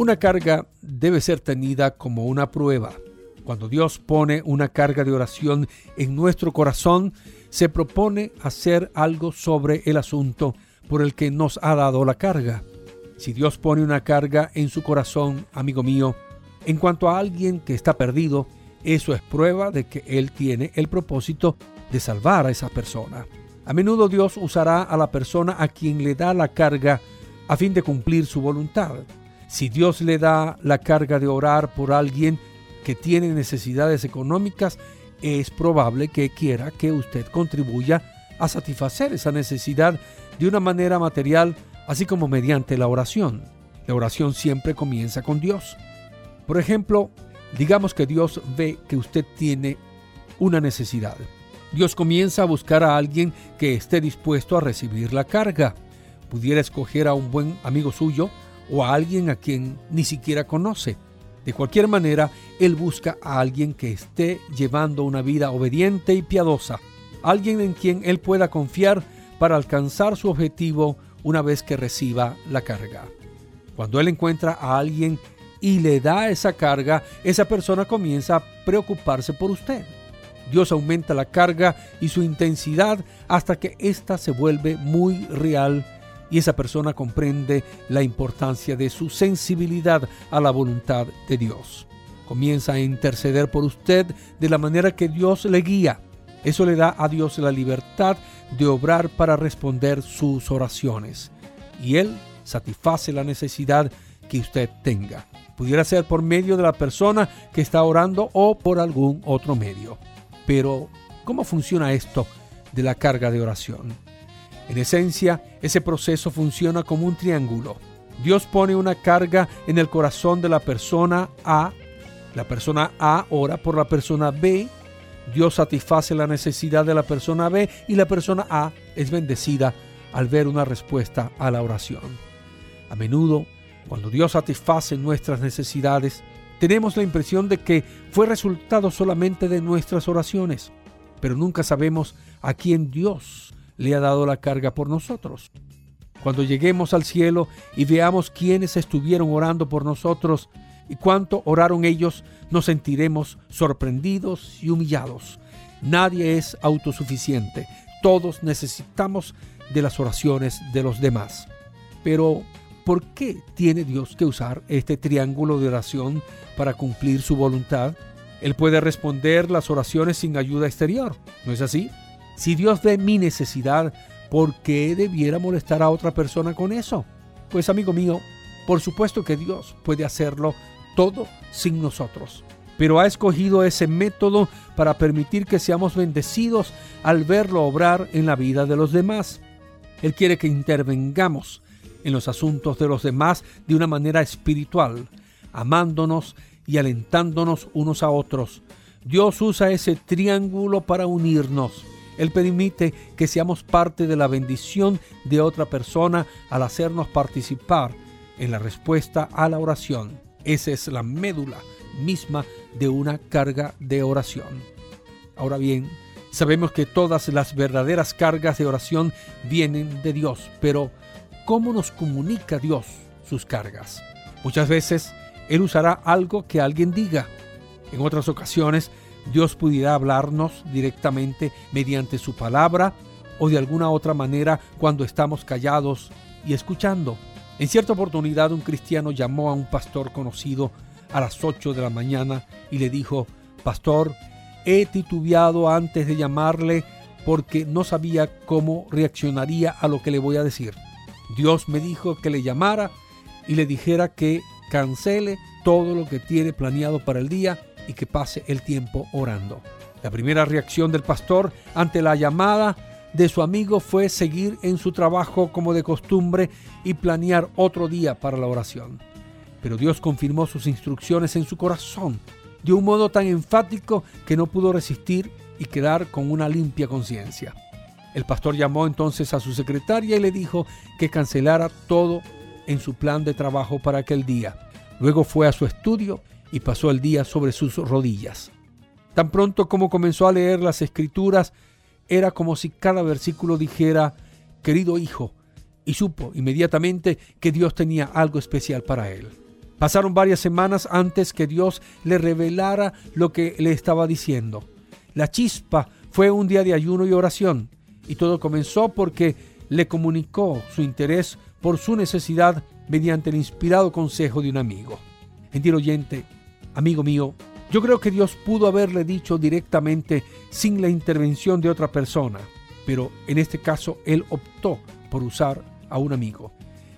Una carga debe ser tenida como una prueba. Cuando Dios pone una carga de oración en nuestro corazón, se propone hacer algo sobre el asunto por el que nos ha dado la carga. Si Dios pone una carga en su corazón, amigo mío, en cuanto a alguien que está perdido, eso es prueba de que Él tiene el propósito de salvar a esa persona. A menudo Dios usará a la persona a quien le da la carga a fin de cumplir su voluntad. Si Dios le da la carga de orar por alguien que tiene necesidades económicas, es probable que quiera que usted contribuya a satisfacer esa necesidad de una manera material, así como mediante la oración. La oración siempre comienza con Dios. Por ejemplo, digamos que Dios ve que usted tiene una necesidad. Dios comienza a buscar a alguien que esté dispuesto a recibir la carga. Pudiera escoger a un buen amigo suyo o a alguien a quien ni siquiera conoce. De cualquier manera, Él busca a alguien que esté llevando una vida obediente y piadosa, alguien en quien Él pueda confiar para alcanzar su objetivo una vez que reciba la carga. Cuando Él encuentra a alguien y le da esa carga, esa persona comienza a preocuparse por usted. Dios aumenta la carga y su intensidad hasta que ésta se vuelve muy real y esa persona comprende la importancia de su sensibilidad a la voluntad de Dios. Comienza a interceder por usted de la manera que Dios le guía. Eso le da a Dios la libertad de obrar para responder sus oraciones. Y Él satisface la necesidad que usted tenga. Pudiera ser por medio de la persona que está orando o por algún otro medio. Pero, ¿cómo funciona esto de la carga de oración? En esencia, ese proceso funciona como un triángulo. Dios pone una carga en el corazón de la persona A. La persona A ora por la persona B. Dios satisface la necesidad de la persona B y la persona A es bendecida al ver una respuesta a la oración. A menudo, cuando Dios satisface nuestras necesidades, tenemos la impresión de que fue resultado solamente de nuestras oraciones, pero nunca sabemos a quién Dios le ha dado la carga por nosotros. Cuando lleguemos al cielo y veamos quiénes estuvieron orando por nosotros y cuánto oraron ellos, nos sentiremos sorprendidos y humillados. Nadie es autosuficiente. Todos necesitamos de las oraciones de los demás. Pero, ¿por qué tiene Dios que usar este triángulo de oración para cumplir su voluntad? Él puede responder las oraciones sin ayuda exterior, ¿no es así? Si Dios ve mi necesidad, ¿por qué debiera molestar a otra persona con eso? Pues amigo mío, por supuesto que Dios puede hacerlo todo sin nosotros. Pero ha escogido ese método para permitir que seamos bendecidos al verlo obrar en la vida de los demás. Él quiere que intervengamos en los asuntos de los demás de una manera espiritual, amándonos y alentándonos unos a otros. Dios usa ese triángulo para unirnos. Él permite que seamos parte de la bendición de otra persona al hacernos participar en la respuesta a la oración. Esa es la médula misma de una carga de oración. Ahora bien, sabemos que todas las verdaderas cargas de oración vienen de Dios, pero ¿cómo nos comunica Dios sus cargas? Muchas veces Él usará algo que alguien diga. En otras ocasiones Dios pudiera hablarnos directamente mediante su palabra o de alguna otra manera cuando estamos callados y escuchando. En cierta oportunidad un cristiano llamó a un pastor conocido a las 8 de la mañana y le dijo, Pastor, he titubeado antes de llamarle porque no sabía cómo reaccionaría a lo que le voy a decir. Dios me dijo que le llamara y le dijera que cancele todo lo que tiene planeado para el día y que pase el tiempo orando. La primera reacción del pastor ante la llamada de su amigo fue seguir en su trabajo como de costumbre y planear otro día para la oración. Pero Dios confirmó sus instrucciones en su corazón de un modo tan enfático que no pudo resistir y quedar con una limpia conciencia. El pastor llamó entonces a su secretaria y le dijo que cancelara todo en su plan de trabajo para aquel día. Luego fue a su estudio y pasó el día sobre sus rodillas. Tan pronto como comenzó a leer las escrituras, era como si cada versículo dijera, querido hijo, y supo inmediatamente que Dios tenía algo especial para él. Pasaron varias semanas antes que Dios le revelara lo que le estaba diciendo. La chispa fue un día de ayuno y oración, y todo comenzó porque le comunicó su interés por su necesidad mediante el inspirado consejo de un amigo. Gentil oyente, amigo mío, yo creo que Dios pudo haberle dicho directamente sin la intervención de otra persona, pero en este caso Él optó por usar a un amigo.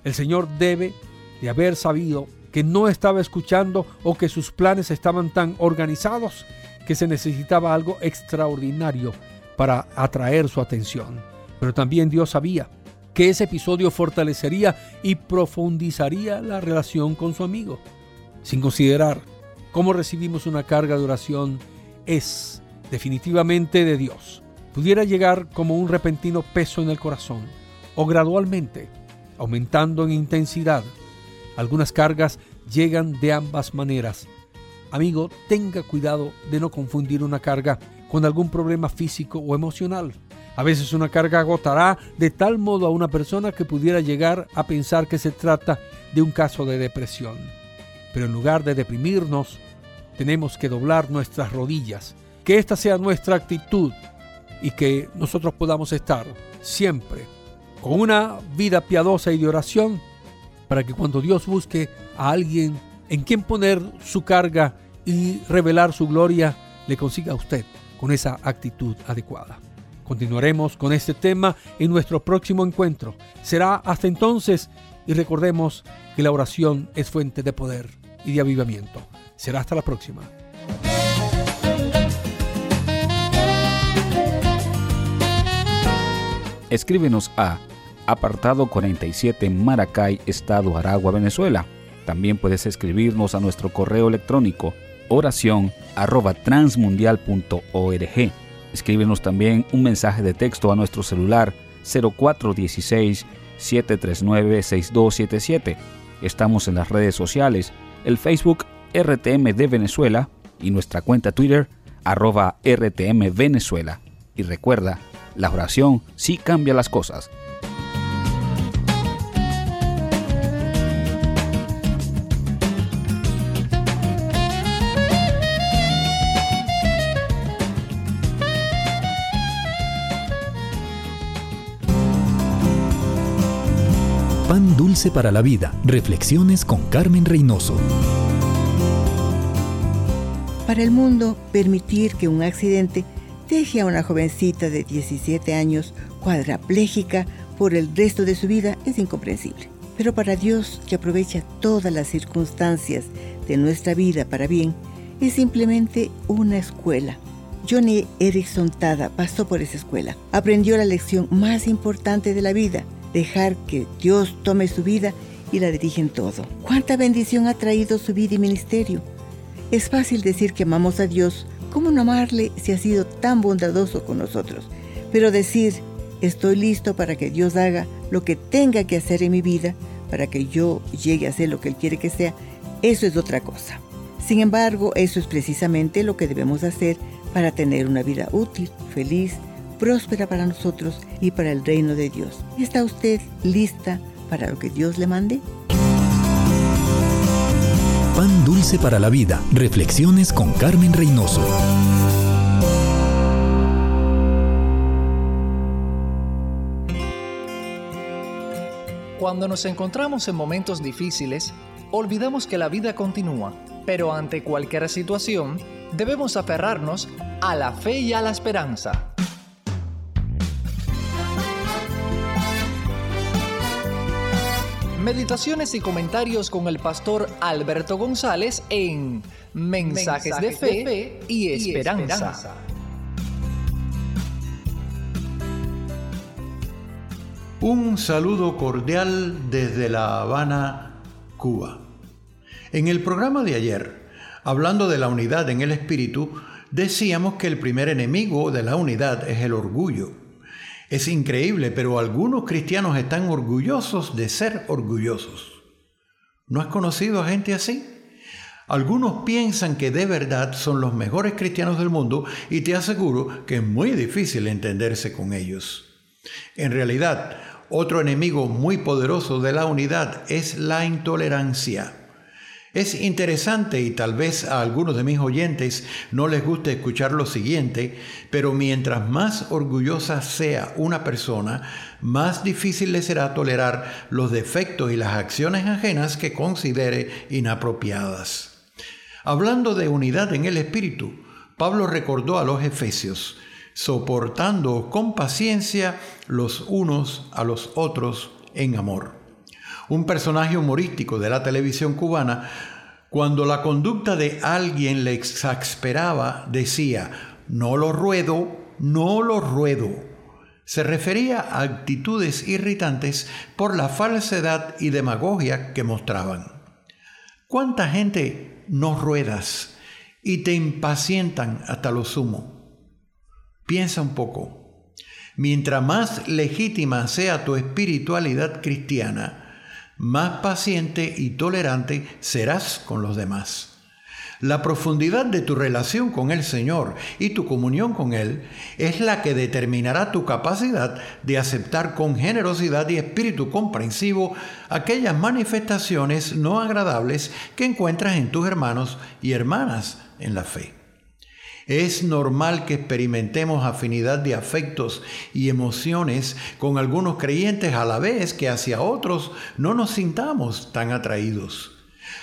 El Señor debe de haber sabido que no estaba escuchando o que sus planes estaban tan organizados que se necesitaba algo extraordinario para atraer su atención. Pero también Dios sabía que ese episodio fortalecería y profundizaría la relación con su amigo. Sin considerar cómo recibimos una carga de oración, es definitivamente de Dios. Pudiera llegar como un repentino peso en el corazón o gradualmente, aumentando en intensidad. Algunas cargas llegan de ambas maneras. Amigo, tenga cuidado de no confundir una carga con algún problema físico o emocional. A veces una carga agotará de tal modo a una persona que pudiera llegar a pensar que se trata de un caso de depresión. Pero en lugar de deprimirnos, tenemos que doblar nuestras rodillas, que esta sea nuestra actitud y que nosotros podamos estar siempre con una vida piadosa y de oración para que cuando Dios busque a alguien en quien poner su carga y revelar su gloria, le consiga a usted con esa actitud adecuada. Continuaremos con este tema en nuestro próximo encuentro. Será hasta entonces y recordemos que la oración es fuente de poder y de avivamiento. Será hasta la próxima. Escríbenos a apartado 47 Maracay, Estado Aragua, Venezuela. También puedes escribirnos a nuestro correo electrónico oración. Escríbenos también un mensaje de texto a nuestro celular 0416 739 6277. Estamos en las redes sociales, el Facebook RTM de Venezuela y nuestra cuenta Twitter arroba RTM Venezuela. Y recuerda, la oración sí cambia las cosas. Pan Dulce para la Vida. Reflexiones con Carmen Reynoso. Para el mundo, permitir que un accidente deje a una jovencita de 17 años cuadraplégica por el resto de su vida es incomprensible. Pero para Dios, que aprovecha todas las circunstancias de nuestra vida para bien, es simplemente una escuela. Johnny Erickson Tada pasó por esa escuela. Aprendió la lección más importante de la vida, dejar que Dios tome su vida y la dirige en todo. ¿Cuánta bendición ha traído su vida y ministerio? Es fácil decir que amamos a Dios. ¿Cómo no amarle si ha sido tan bondadoso con nosotros? Pero decir, estoy listo para que Dios haga lo que tenga que hacer en mi vida, para que yo llegue a ser lo que Él quiere que sea, eso es otra cosa. Sin embargo, eso es precisamente lo que debemos hacer para tener una vida útil, feliz, próspera para nosotros y para el reino de Dios. ¿Está usted lista para lo que Dios le mande? Pan dulce para la vida. Reflexiones con Carmen Reynoso. Cuando nos encontramos en momentos difíciles, olvidamos que la vida continúa, pero ante cualquier situación, debemos aferrarnos a la fe y a la esperanza. Meditaciones y comentarios con el pastor Alberto González en Mensajes, de, fe y, esperanza. Un saludo cordial desde La Habana, Cuba. En el programa de ayer, hablando de la unidad en el espíritu, decíamos que el primer enemigo de la unidad es el orgullo. Es increíble, pero algunos cristianos están orgullosos de ser orgullosos. ¿No has conocido a gente así? Algunos piensan que de verdad son los mejores cristianos del mundo y te aseguro que es muy difícil entenderse con ellos. En realidad, otro enemigo muy poderoso de la unidad es la intolerancia. Es interesante y tal vez a algunos de mis oyentes no les guste escuchar lo siguiente, pero mientras más orgullosa sea una persona, más difícil le será tolerar los defectos y las acciones ajenas que considere inapropiadas. Hablando de unidad en el espíritu, Pablo recordó a los efesios, soportando con paciencia los unos a los otros en amor un personaje humorístico de la televisión cubana, cuando la conducta de alguien le exasperaba, decía, no lo ruedo, no lo ruedo. Se refería a actitudes irritantes por la falsedad y demagogia que mostraban. ¿Cuánta gente no ruedas y te impacientan hasta lo sumo? Piensa un poco. Mientras más legítima sea tu espiritualidad cristiana, más paciente y tolerante serás con los demás. La profundidad de tu relación con el Señor y tu comunión con Él es la que determinará tu capacidad de aceptar con generosidad y espíritu comprensivo aquellas manifestaciones no agradables que encuentras en tus hermanos y hermanas en la fe. Es normal que experimentemos afinidad de afectos y emociones con algunos creyentes a la vez que hacia otros no nos sintamos tan atraídos.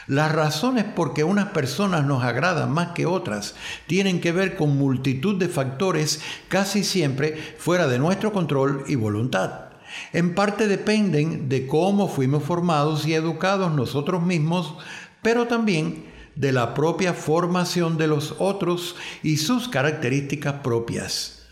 Las razones por que unas personas nos agradan más que otras tienen que ver con multitud de factores casi siempre fuera de nuestro control y voluntad. En parte dependen de cómo fuimos formados y educados nosotros mismos, pero también de la propia formación de los otros y sus características propias.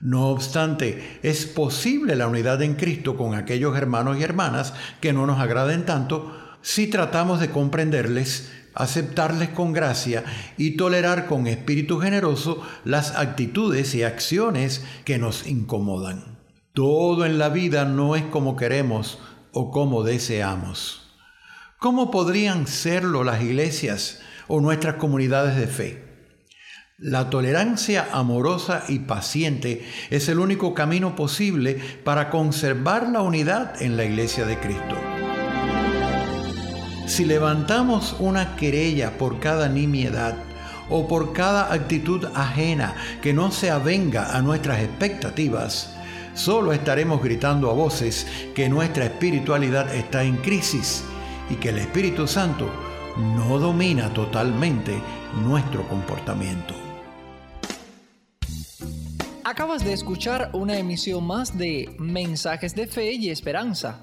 No obstante, es posible la unidad en Cristo con aquellos hermanos y hermanas que no nos agraden tanto si tratamos de comprenderles, aceptarles con gracia y tolerar con espíritu generoso las actitudes y acciones que nos incomodan. Todo en la vida no es como queremos o como deseamos. ¿Cómo podrían serlo las iglesias o nuestras comunidades de fe? La tolerancia amorosa y paciente es el único camino posible para conservar la unidad en la iglesia de Cristo. Si levantamos una querella por cada nimiedad o por cada actitud ajena que no se avenga a nuestras expectativas, solo estaremos gritando a voces que nuestra espiritualidad está en crisis y que el Espíritu Santo no domina totalmente nuestro comportamiento. Acabas de escuchar una emisión más de Mensajes de Fe y Esperanza.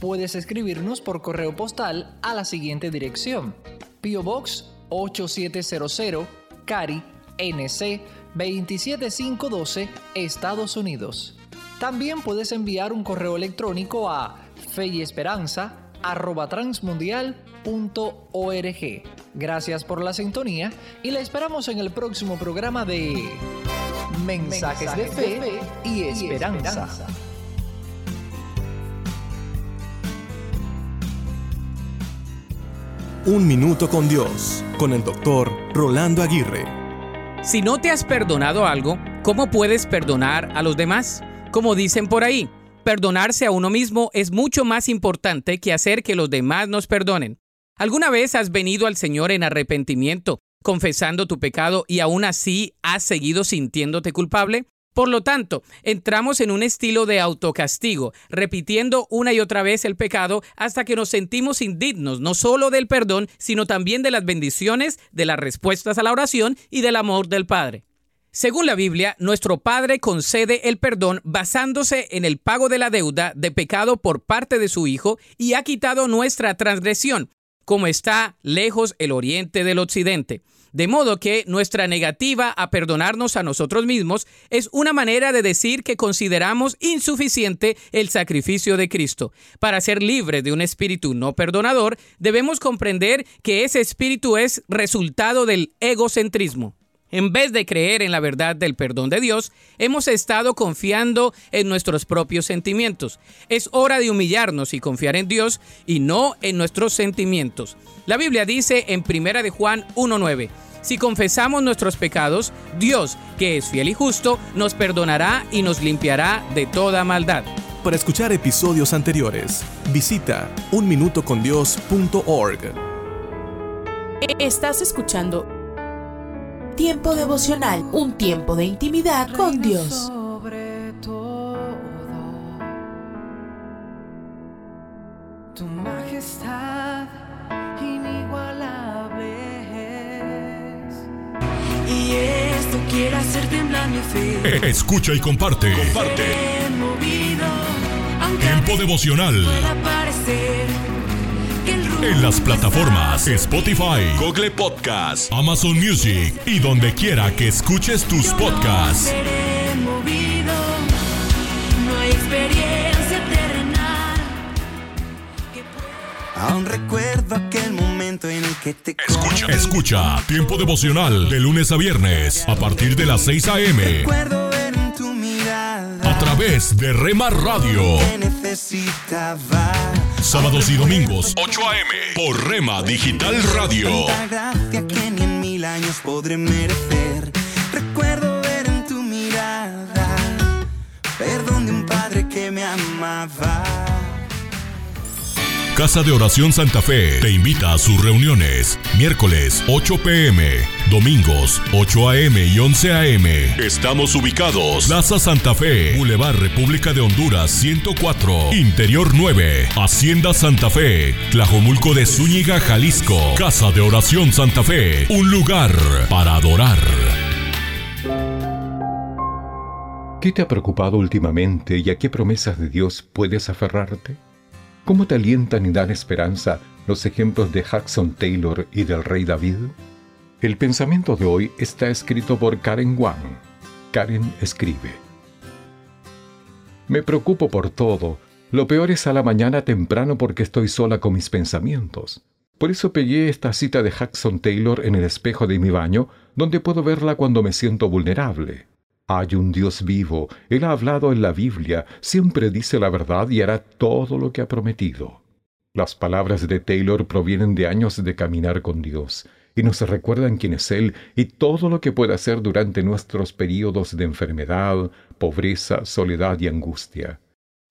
Puedes escribirnos por correo postal a la siguiente dirección: Pio Box 8700, Cari, NC 27512, Estados Unidos. También puedes enviar un correo electrónico a fe arroba transmundial.org. Gracias por la sintonía y la esperamos en el próximo programa de Mensajes, de, fe y esperanza. Un minuto con Dios, con el doctor Rolando Aguirre. Si no te has perdonado algo, ¿cómo puedes perdonar a los demás? Como dicen por ahí, perdonarse a uno mismo es mucho más importante que hacer que los demás nos perdonen. ¿Alguna vez has venido al Señor en arrepentimiento, confesando tu pecado y aún así has seguido sintiéndote culpable? Por lo tanto, entramos en un estilo de autocastigo, repitiendo una y otra vez el pecado hasta que nos sentimos indignos, no solo del perdón, sino también de las bendiciones, de las respuestas a la oración y del amor del Padre. Según la Biblia, nuestro Padre concede el perdón basándose en el pago de la deuda de pecado por parte de su Hijo y ha quitado nuestra transgresión, como está lejos el oriente del occidente. De modo que nuestra negativa a perdonarnos a nosotros mismos es una manera de decir que consideramos insuficiente el sacrificio de Cristo. Para ser libres de un espíritu no perdonador, debemos comprender que ese espíritu es resultado del egocentrismo. En vez de creer en la verdad del perdón de Dios, hemos estado confiando en nuestros propios sentimientos. Es hora de humillarnos y confiar en Dios y no en nuestros sentimientos. La Biblia dice en 1 de Juan 1:9, si confesamos nuestros pecados, Dios, que es fiel y justo, nos perdonará y nos limpiará de toda maldad. Para escuchar episodios anteriores, visita unminutocondios.org. Estás escuchando Tiempo devocional, un tiempo de intimidad con Dios. Sobre todo, tu majestad inigualable es. Y esto quiere hacer temblar mi fe. Escucha y comparte. Comparte. Tiempo devocional en las plataformas Spotify, Google Podcast, Amazon Music y donde quiera que escuches tus podcasts. Aún recuerdo aquel momento en el que te Escucha, escucha Tiempo devocional de lunes a viernes a partir de las 6 a.m. Recuerdo ver en tu mirada a través de Rema Radio. que necesitaba. Sábados y domingos 8 a.m. por Rema Digital Radio. Tanta gracia que ni en mil años podré merecer. Recuerdo ver en tu mirada perdón de un padre que me amaba. Casa de Oración Santa Fe te invita a sus reuniones. Miércoles 8 pm, domingos 8 am y 11 am. Estamos ubicados. Plaza Santa Fe, Boulevard República de Honduras 104, Interior 9, Hacienda Santa Fe, Tlajomulco de Zúñiga, Jalisco. Casa de Oración Santa Fe, un lugar para adorar. ¿Qué te ha preocupado últimamente y a qué promesas de Dios puedes aferrarte? ¿Cómo te alientan y dan esperanza los ejemplos de Jackson Taylor y del rey David? El pensamiento de hoy está escrito por Karen Wang. Karen escribe. Me preocupo por todo. Lo peor es a la mañana temprano porque estoy sola con mis pensamientos. Por eso pegué esta cita de Jackson Taylor en el espejo de mi baño, donde puedo verla cuando me siento vulnerable. Hay un Dios vivo, Él ha hablado en la Biblia, siempre dice la verdad y hará todo lo que ha prometido. Las palabras de Taylor provienen de años de caminar con Dios y nos recuerdan quién es Él y todo lo que puede hacer durante nuestros períodos de enfermedad, pobreza, soledad y angustia.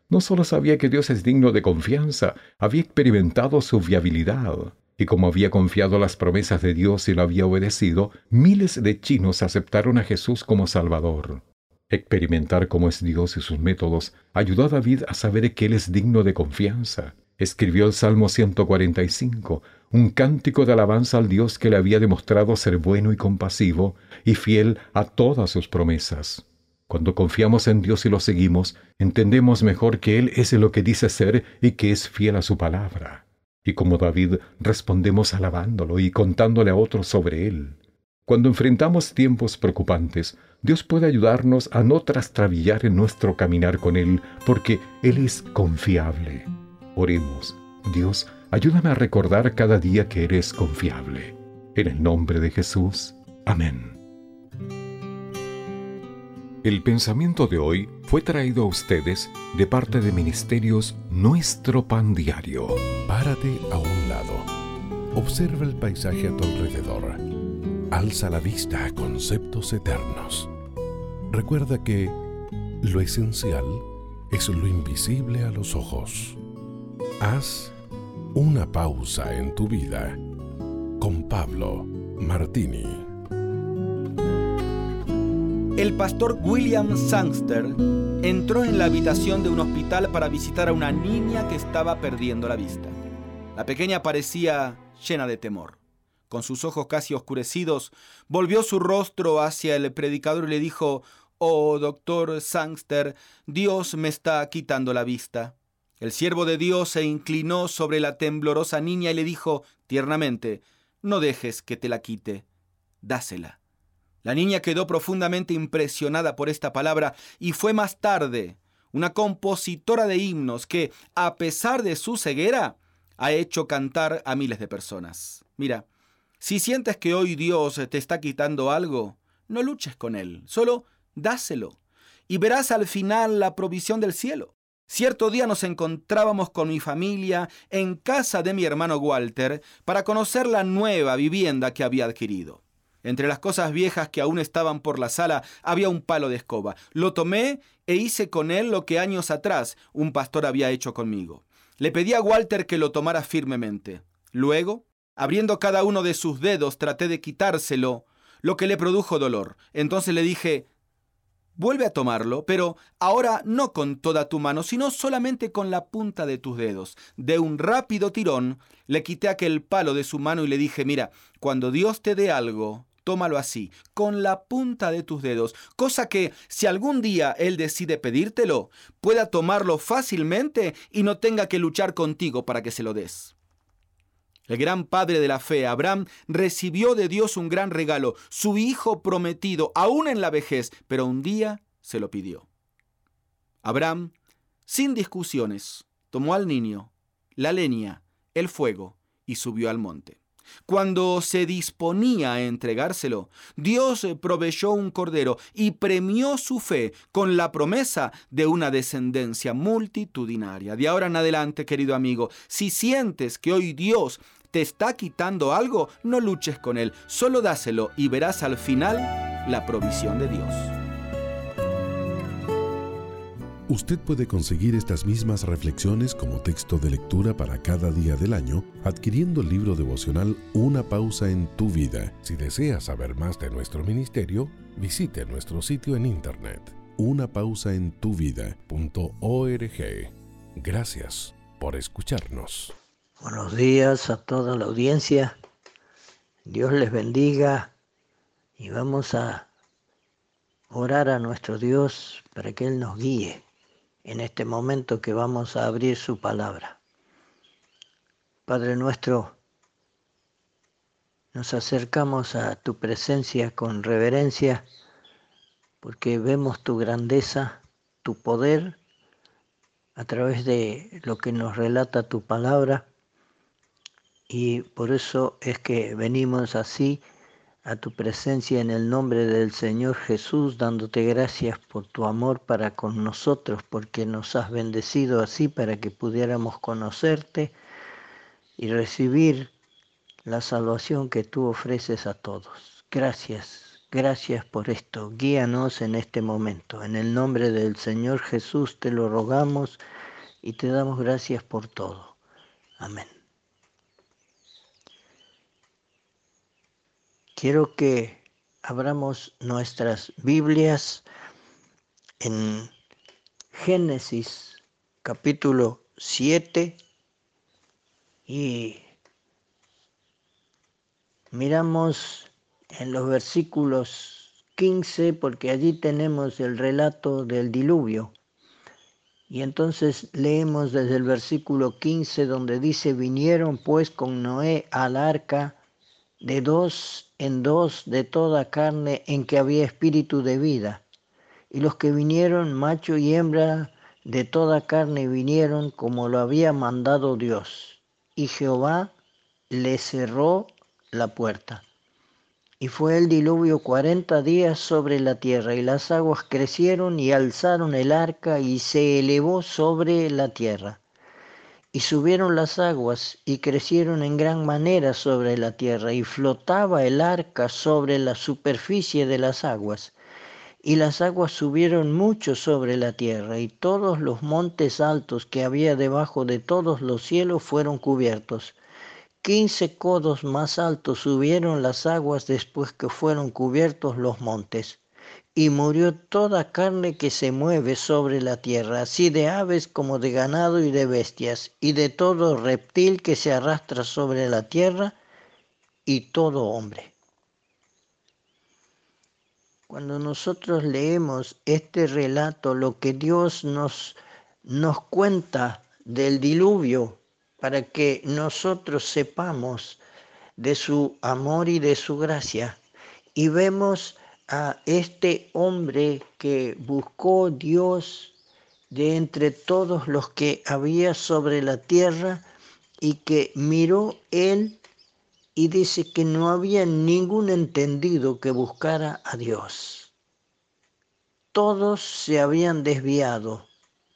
No solo sabía que Dios es digno de confianza, había experimentado su viabilidad. Y como había confiado las promesas de Dios y lo había obedecido, miles de chinos aceptaron a Jesús como Salvador. Experimentar cómo es Dios y sus métodos ayudó a David a saber que Él es digno de confianza. Escribió el Salmo 145, un cántico de alabanza al Dios que le había demostrado ser bueno y compasivo y fiel a todas sus promesas. Cuando confiamos en Dios y lo seguimos, entendemos mejor que Él es lo que dice ser y que es fiel a su palabra. Y como David, respondemos alabándolo y contándole a otros sobre Él. Cuando enfrentamos tiempos preocupantes, Dios puede ayudarnos a no trastrabillar en nuestro caminar con Él, porque Él es confiable. Oremos, Dios, ayúdame a recordar cada día que eres confiable. En el nombre de Jesús. Amén. El pensamiento de hoy fue traído a ustedes de parte de Ministerios Nuestro Pan Diario. Párate a un lado. Observa el paisaje a tu alrededor. Alza la vista a conceptos eternos. Recuerda que lo esencial es lo invisible a los ojos. Haz una pausa en tu vida con Pablo Martini. El pastor William Sangster entró en la habitación de un hospital para visitar a una niña que estaba perdiendo la vista. La pequeña parecía llena de temor. Con sus ojos casi oscurecidos, volvió su rostro hacia el predicador y le dijo, Oh, doctor Sangster, Dios me está quitando la vista. El siervo de Dios se inclinó sobre la temblorosa niña y le dijo tiernamente, No dejes que te la quite, dásela. La niña quedó profundamente impresionada por esta palabra y fue más tarde una compositora de himnos que, a pesar de su ceguera, ha hecho cantar a miles de personas. Mira, si sientes que hoy Dios te está quitando algo, no luches con Él, solo dáselo y verás al final la provisión del cielo. Cierto día nos encontrábamos con mi familia en casa de mi hermano Walter para conocer la nueva vivienda que había adquirido. Entre las cosas viejas que aún estaban por la sala había un palo de escoba. Lo tomé e hice con él lo que años atrás un pastor había hecho conmigo. Le pedí a Walter que lo tomara firmemente. Luego Abriendo cada uno de sus dedos, traté de quitárselo, lo que le produjo dolor. Entonces le dije, vuelve a tomarlo, pero ahora no con toda tu mano, sino solamente con la punta de tus dedos. De un rápido tirón, le quité aquel palo de su mano y le dije, mira, cuando Dios te dé algo, tómalo así, con la punta de tus dedos, cosa que si algún día Él decide pedírtelo, pueda tomarlo fácilmente y no tenga que luchar contigo para que se lo des. El gran padre de la fe, Abraham, recibió de Dios un gran regalo, su hijo prometido, aún en la vejez, pero un día se lo pidió. Abraham, sin discusiones, tomó al niño, la leña, el fuego y subió al monte. Cuando se disponía a entregárselo, Dios proveyó un cordero y premió su fe con la promesa de una descendencia multitudinaria. De ahora en adelante, querido amigo, si sientes que hoy Dios te está quitando algo, no luches con él, solo dáselo y verás al final la provisión de Dios. Usted puede conseguir estas mismas reflexiones como texto de lectura para cada día del año adquiriendo el libro devocional Una pausa en tu vida. Si desea saber más de nuestro ministerio, visite nuestro sitio en internet unapausaentuvida.org. Gracias por escucharnos. Buenos días a toda la audiencia. Dios les bendiga y vamos a orar a nuestro Dios para que Él nos guíe en este momento que vamos a abrir su palabra. Padre nuestro, nos acercamos a tu presencia con reverencia porque vemos tu grandeza, tu poder a través de lo que nos relata tu palabra y por eso es que venimos así a tu presencia en el nombre del Señor Jesús, dándote gracias por tu amor para con nosotros, porque nos has bendecido así para que pudiéramos conocerte y recibir la salvación que tú ofreces a todos. Gracias, gracias por esto. Guíanos en este momento. En el nombre del Señor Jesús te lo rogamos y te damos gracias por todo. Amén. Quiero que abramos nuestras Biblias en Génesis capítulo 7 y miramos en los versículos 15 porque allí tenemos el relato del diluvio. Y entonces leemos desde el versículo 15 donde dice, vinieron pues con Noé al arca de dos en dos de toda carne en que había espíritu de vida. Y los que vinieron, macho y hembra, de toda carne vinieron como lo había mandado Dios. Y Jehová le cerró la puerta. Y fue el diluvio cuarenta días sobre la tierra, y las aguas crecieron y alzaron el arca y se elevó sobre la tierra. Y subieron las aguas y crecieron en gran manera sobre la tierra, y flotaba el arca sobre la superficie de las aguas. Y las aguas subieron mucho sobre la tierra, y todos los montes altos que había debajo de todos los cielos fueron cubiertos. Quince codos más altos subieron las aguas después que fueron cubiertos los montes y murió toda carne que se mueve sobre la tierra, así de aves como de ganado y de bestias, y de todo reptil que se arrastra sobre la tierra, y todo hombre. Cuando nosotros leemos este relato, lo que Dios nos, nos cuenta del diluvio, para que nosotros sepamos de su amor y de su gracia, y vemos a este hombre que buscó Dios de entre todos los que había sobre la tierra y que miró él y dice que no había ningún entendido que buscara a Dios. Todos se habían desviado,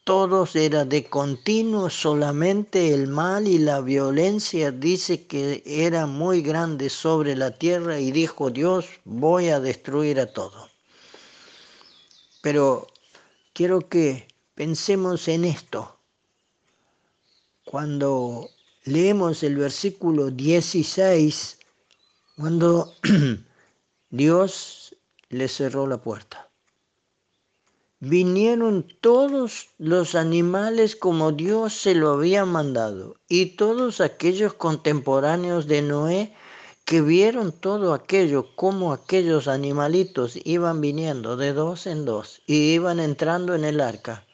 todos era de continuo solamente el mal y la violencia dice que era muy grande sobre la tierra y dijo Dios voy a destruir a todo. Pero quiero que pensemos en esto. Cuando leemos el versículo 16 cuando Dios le cerró la puerta. Vinieron todos los animales como Dios se lo había mandado y todos aquellos contemporáneos de Noé que vieron todo aquello, como aquellos animalitos iban viniendo de dos en dos y iban entrando en el arca.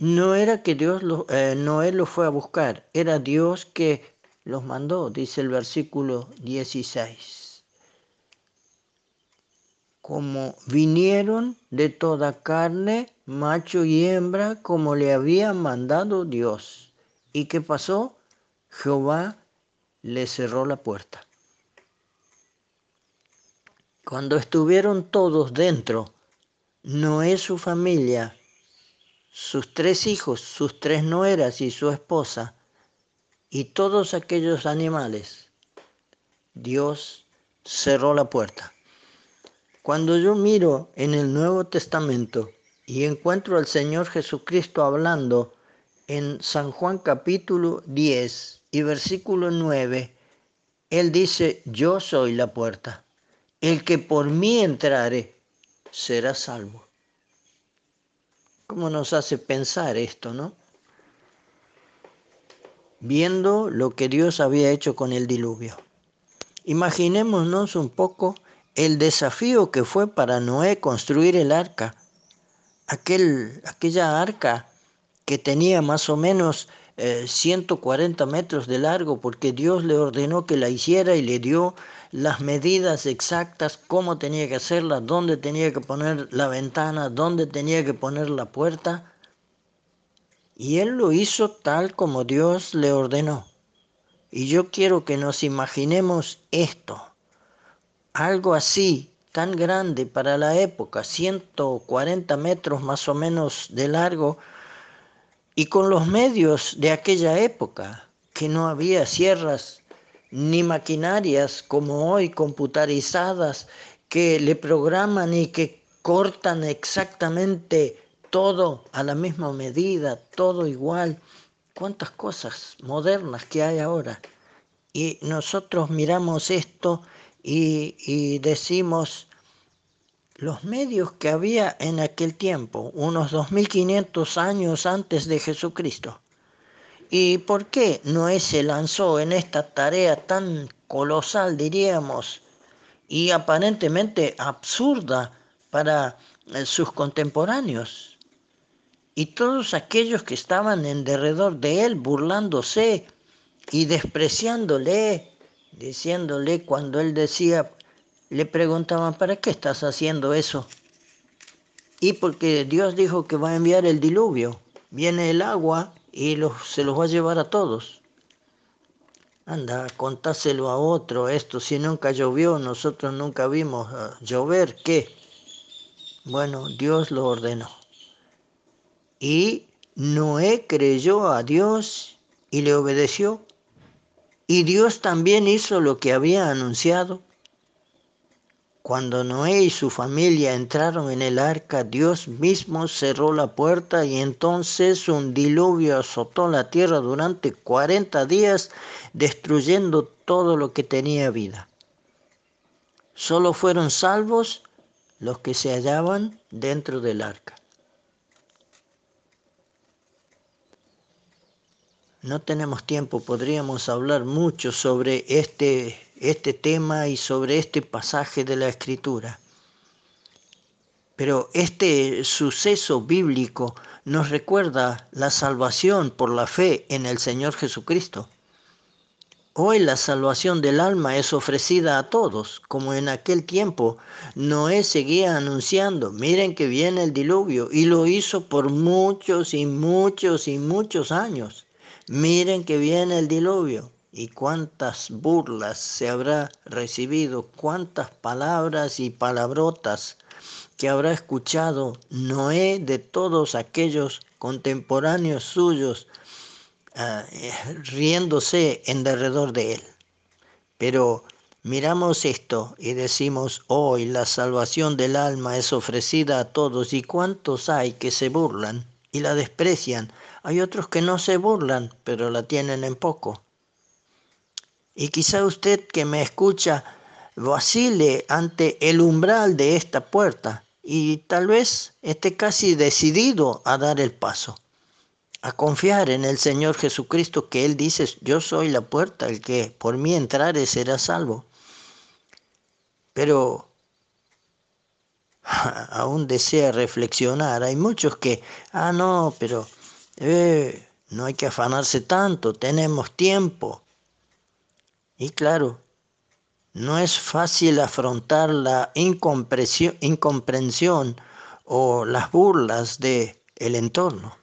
No era que Dios eh, Noé los fue a buscar, era Dios que los mandó, dice el versículo 16. Como vinieron de toda carne, macho y hembra, como le había mandado Dios. ¿Y qué pasó? Jehová le cerró la puerta. Cuando estuvieron todos dentro, Noé, su familia, sus tres hijos, sus tres nueras y su esposa, y todos aquellos animales, Dios cerró la puerta. Cuando yo miro en el Nuevo Testamento y encuentro al Señor Jesucristo hablando en San Juan capítulo 10 y versículo 9, Él dice, yo soy la puerta el que por mí entrare será salvo. ¿Cómo nos hace pensar esto, no? Viendo lo que Dios había hecho con el diluvio. Imaginémonos un poco el desafío que fue para Noé construir el arca. Aquel, aquella arca que tenía más o menos 140 eh, metros de largo porque Dios le ordenó que la hiciera y le dio las medidas exactas, cómo tenía que hacerla, dónde tenía que poner la ventana, dónde tenía que poner la puerta. Y él lo hizo tal como Dios le ordenó. Y yo quiero que nos imaginemos esto, algo así, tan grande para la época, 140 metros más o menos de largo, y con los medios de aquella época, que no había sierras ni maquinarias como hoy computarizadas que le programan y que cortan exactamente todo a la misma medida, todo igual. Cuántas cosas modernas que hay ahora. Y nosotros miramos esto y, decimos, los medios que había en aquel tiempo, unos 2500 años antes de Jesucristo. ¿Y por qué Noé se lanzó en esta tarea tan colosal, diríamos, y aparentemente absurda para eh, sus contemporáneos? Y todos aquellos que estaban en derredor de él burlándose y despreciándole, diciéndole cuando él decía, le preguntaban, ¿para qué estás haciendo eso? Y porque Dios dijo que va a enviar el diluvio. Viene el agua y se los va a llevar a todos. Anda, contáselo a otro esto. Si nunca llovió, nosotros nunca vimos ah, llover, ¿qué? Bueno, Dios lo ordenó. Y Noé creyó a Dios y le obedeció. Y Dios también hizo lo que había anunciado. Cuando Noé y su familia entraron en el arca, Dios mismo cerró la puerta y entonces un diluvio azotó la tierra durante 40 días, destruyendo todo lo que tenía vida. Solo fueron salvos los que se hallaban dentro del arca. No tenemos tiempo, podríamos hablar mucho sobre este este tema y sobre este pasaje de la escritura. Pero este suceso bíblico nos recuerda la salvación por la fe en el Señor Jesucristo. Hoy la salvación del alma es ofrecida a todos, como en aquel tiempo Noé seguía anunciando, miren que viene el diluvio, y lo hizo por muchos y muchos y muchos años. Miren que viene el diluvio y cuántas burlas se habrá recibido, cuántas palabras y palabrotas que habrá escuchado Noé de todos aquellos contemporáneos suyos ah, riéndose en derredor de él. Pero miramos esto y decimos, hoy la salvación del alma es ofrecida a todos y cuántos hay que se burlan y la desprecian. Hay otros que no se burlan, pero la tienen en poco. Y quizá usted que me escucha vacile ante el umbral de esta puerta y tal vez esté casi decidido a dar el paso, a confiar en el Señor Jesucristo que Él dice, yo soy la puerta, el que por mí entrare será salvo. Pero aún desea reflexionar. Hay muchos que, ah, no, pero eh, no hay que afanarse tanto, tenemos tiempo. Y claro, no es fácil afrontar la incomprensión, o las burlas del el entorno.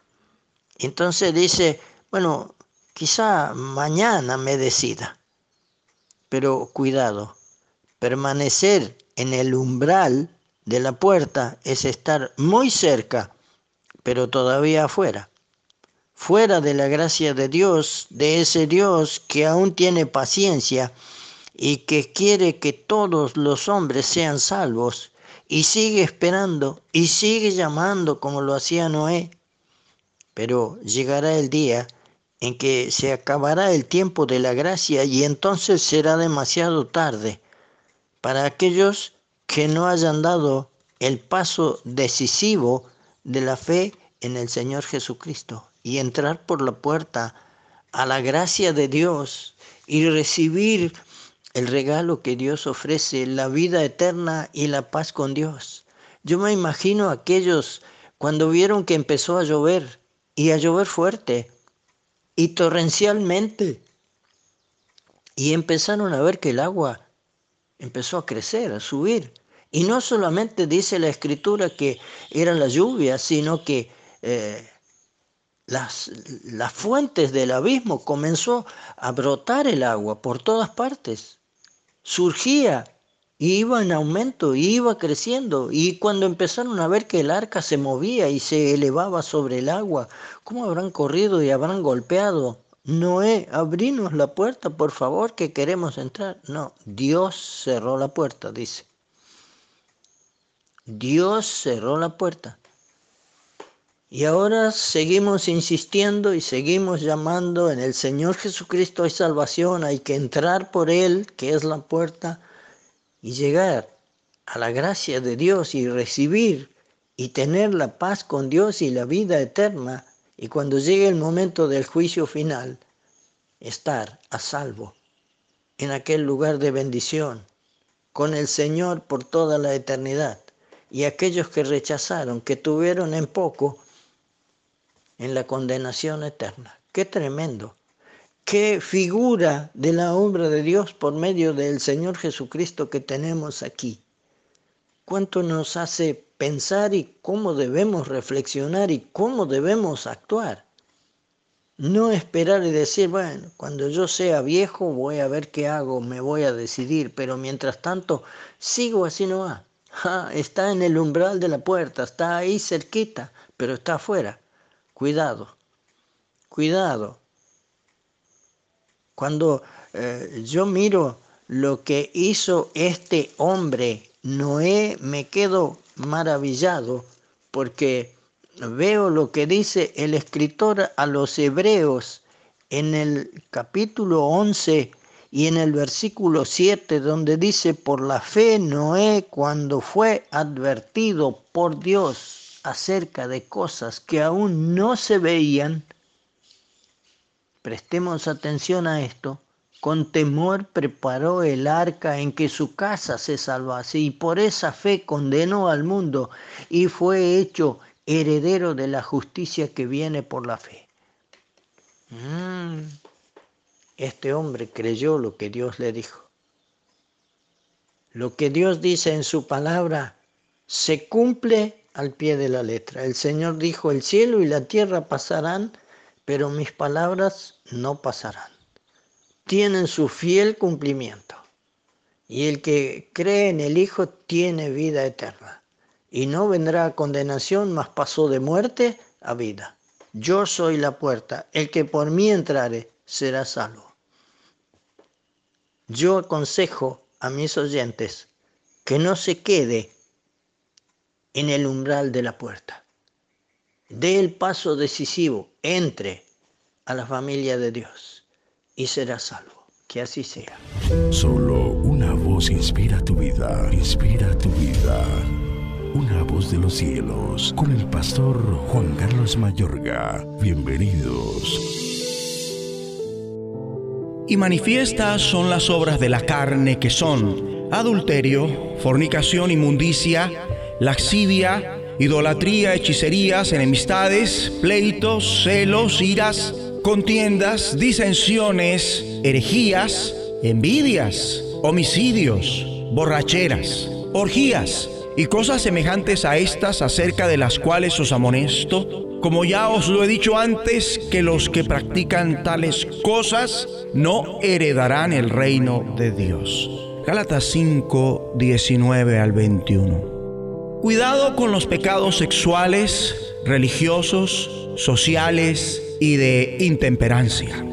Entonces dice, bueno, quizá mañana me decida, pero cuidado, permanecer en el umbral de la puerta es estar muy cerca, pero todavía afuera, fuera de la gracia de Dios, de ese Dios que aún tiene paciencia y que quiere que todos los hombres sean salvos, y sigue esperando y sigue llamando como lo hacía Noé. Pero llegará el día en que se acabará el tiempo de la gracia y entonces será demasiado tarde para aquellos que no hayan dado el paso decisivo de la fe en el Señor Jesucristo y entrar por la puerta a la gracia de Dios y recibir el regalo que Dios ofrece, la vida eterna y la paz con Dios. Yo me imagino aquellos cuando vieron que empezó a llover y a llover fuerte y torrencialmente y empezaron a ver que el agua empezó a crecer, a subir. Y no solamente dice la escritura que era la lluvia, sino que eh, las, las fuentes del abismo comenzó a brotar el agua por todas partes surgía, iba en aumento, iba creciendo. Y cuando empezaron a ver que el arca se movía y se elevaba sobre el agua, ¿cómo habrán corrido y habrán golpeado? Noé, abrinos la puerta, por favor, que queremos entrar. No, Dios cerró la puerta, dice. Dios cerró la puerta. Y ahora seguimos insistiendo y seguimos llamando en el Señor Jesucristo hay salvación, hay que entrar por Él, que es la puerta, y llegar a la gracia de Dios y recibir y tener la paz con Dios y la vida eterna. Y cuando llegue el momento del juicio final, estar a salvo en aquel lugar de bendición, con el Señor por toda la eternidad. Y aquellos que rechazaron, que tuvieron en poco, en la condenación eterna. Qué tremendo. Qué figura de la obra de Dios por medio del Señor Jesucristo que tenemos aquí. Cuánto nos hace pensar y cómo debemos reflexionar y cómo debemos actuar. No esperar y decir, bueno, cuando yo sea viejo voy a ver qué hago, me voy a decidir, pero mientras tanto sigo así no va. está en el umbral de la puerta, está ahí cerquita, pero está afuera. Cuidado, cuidado. Cuando eh, yo miro lo que hizo este hombre, Noé, me quedo maravillado porque veo lo que dice el escritor a los hebreos en el capítulo 11 y en el versículo 7 donde dice, por la fe Noé cuando fue advertido por Dios acerca de cosas que aún no se veían, prestemos atención a esto, con temor preparó el arca en que su casa se salvase y por esa fe condenó al mundo y fue hecho heredero de la justicia que viene por la fe. Mm. Este hombre creyó lo que Dios le dijo. Lo que Dios dice en su palabra se cumple al pie de la letra. El Señor dijo, el cielo y la tierra pasarán, pero mis palabras no pasarán. Tienen su fiel cumplimiento. Y el que cree en el Hijo tiene vida eterna. Y no vendrá a condenación, mas pasó de muerte a vida. Yo soy la puerta. El que por mí entrare será salvo. Yo aconsejo a mis oyentes que no se quede en el umbral de la puerta. dé el paso decisivo, entre a la familia de Dios y será salvo. Que así sea. Solo una voz inspira tu vida, inspira tu vida. Una voz de los cielos, con el pastor Juan Carlos Mayorga. Bienvenidos. Y manifiestas son las obras de la carne que son adulterio, fornicación, inmundicia, laxivia, idolatría, hechicerías, enemistades, pleitos, celos, iras, contiendas, disensiones, herejías, envidias, homicidios, borracheras, orgías y cosas semejantes a estas acerca de las cuales os amonesto, como ya os lo he dicho antes, que los que practican tales cosas no heredarán el reino de Dios. Gálatas 5, 19 al 21. Cuidado con los pecados sexuales, religiosos, sociales y de intemperancia.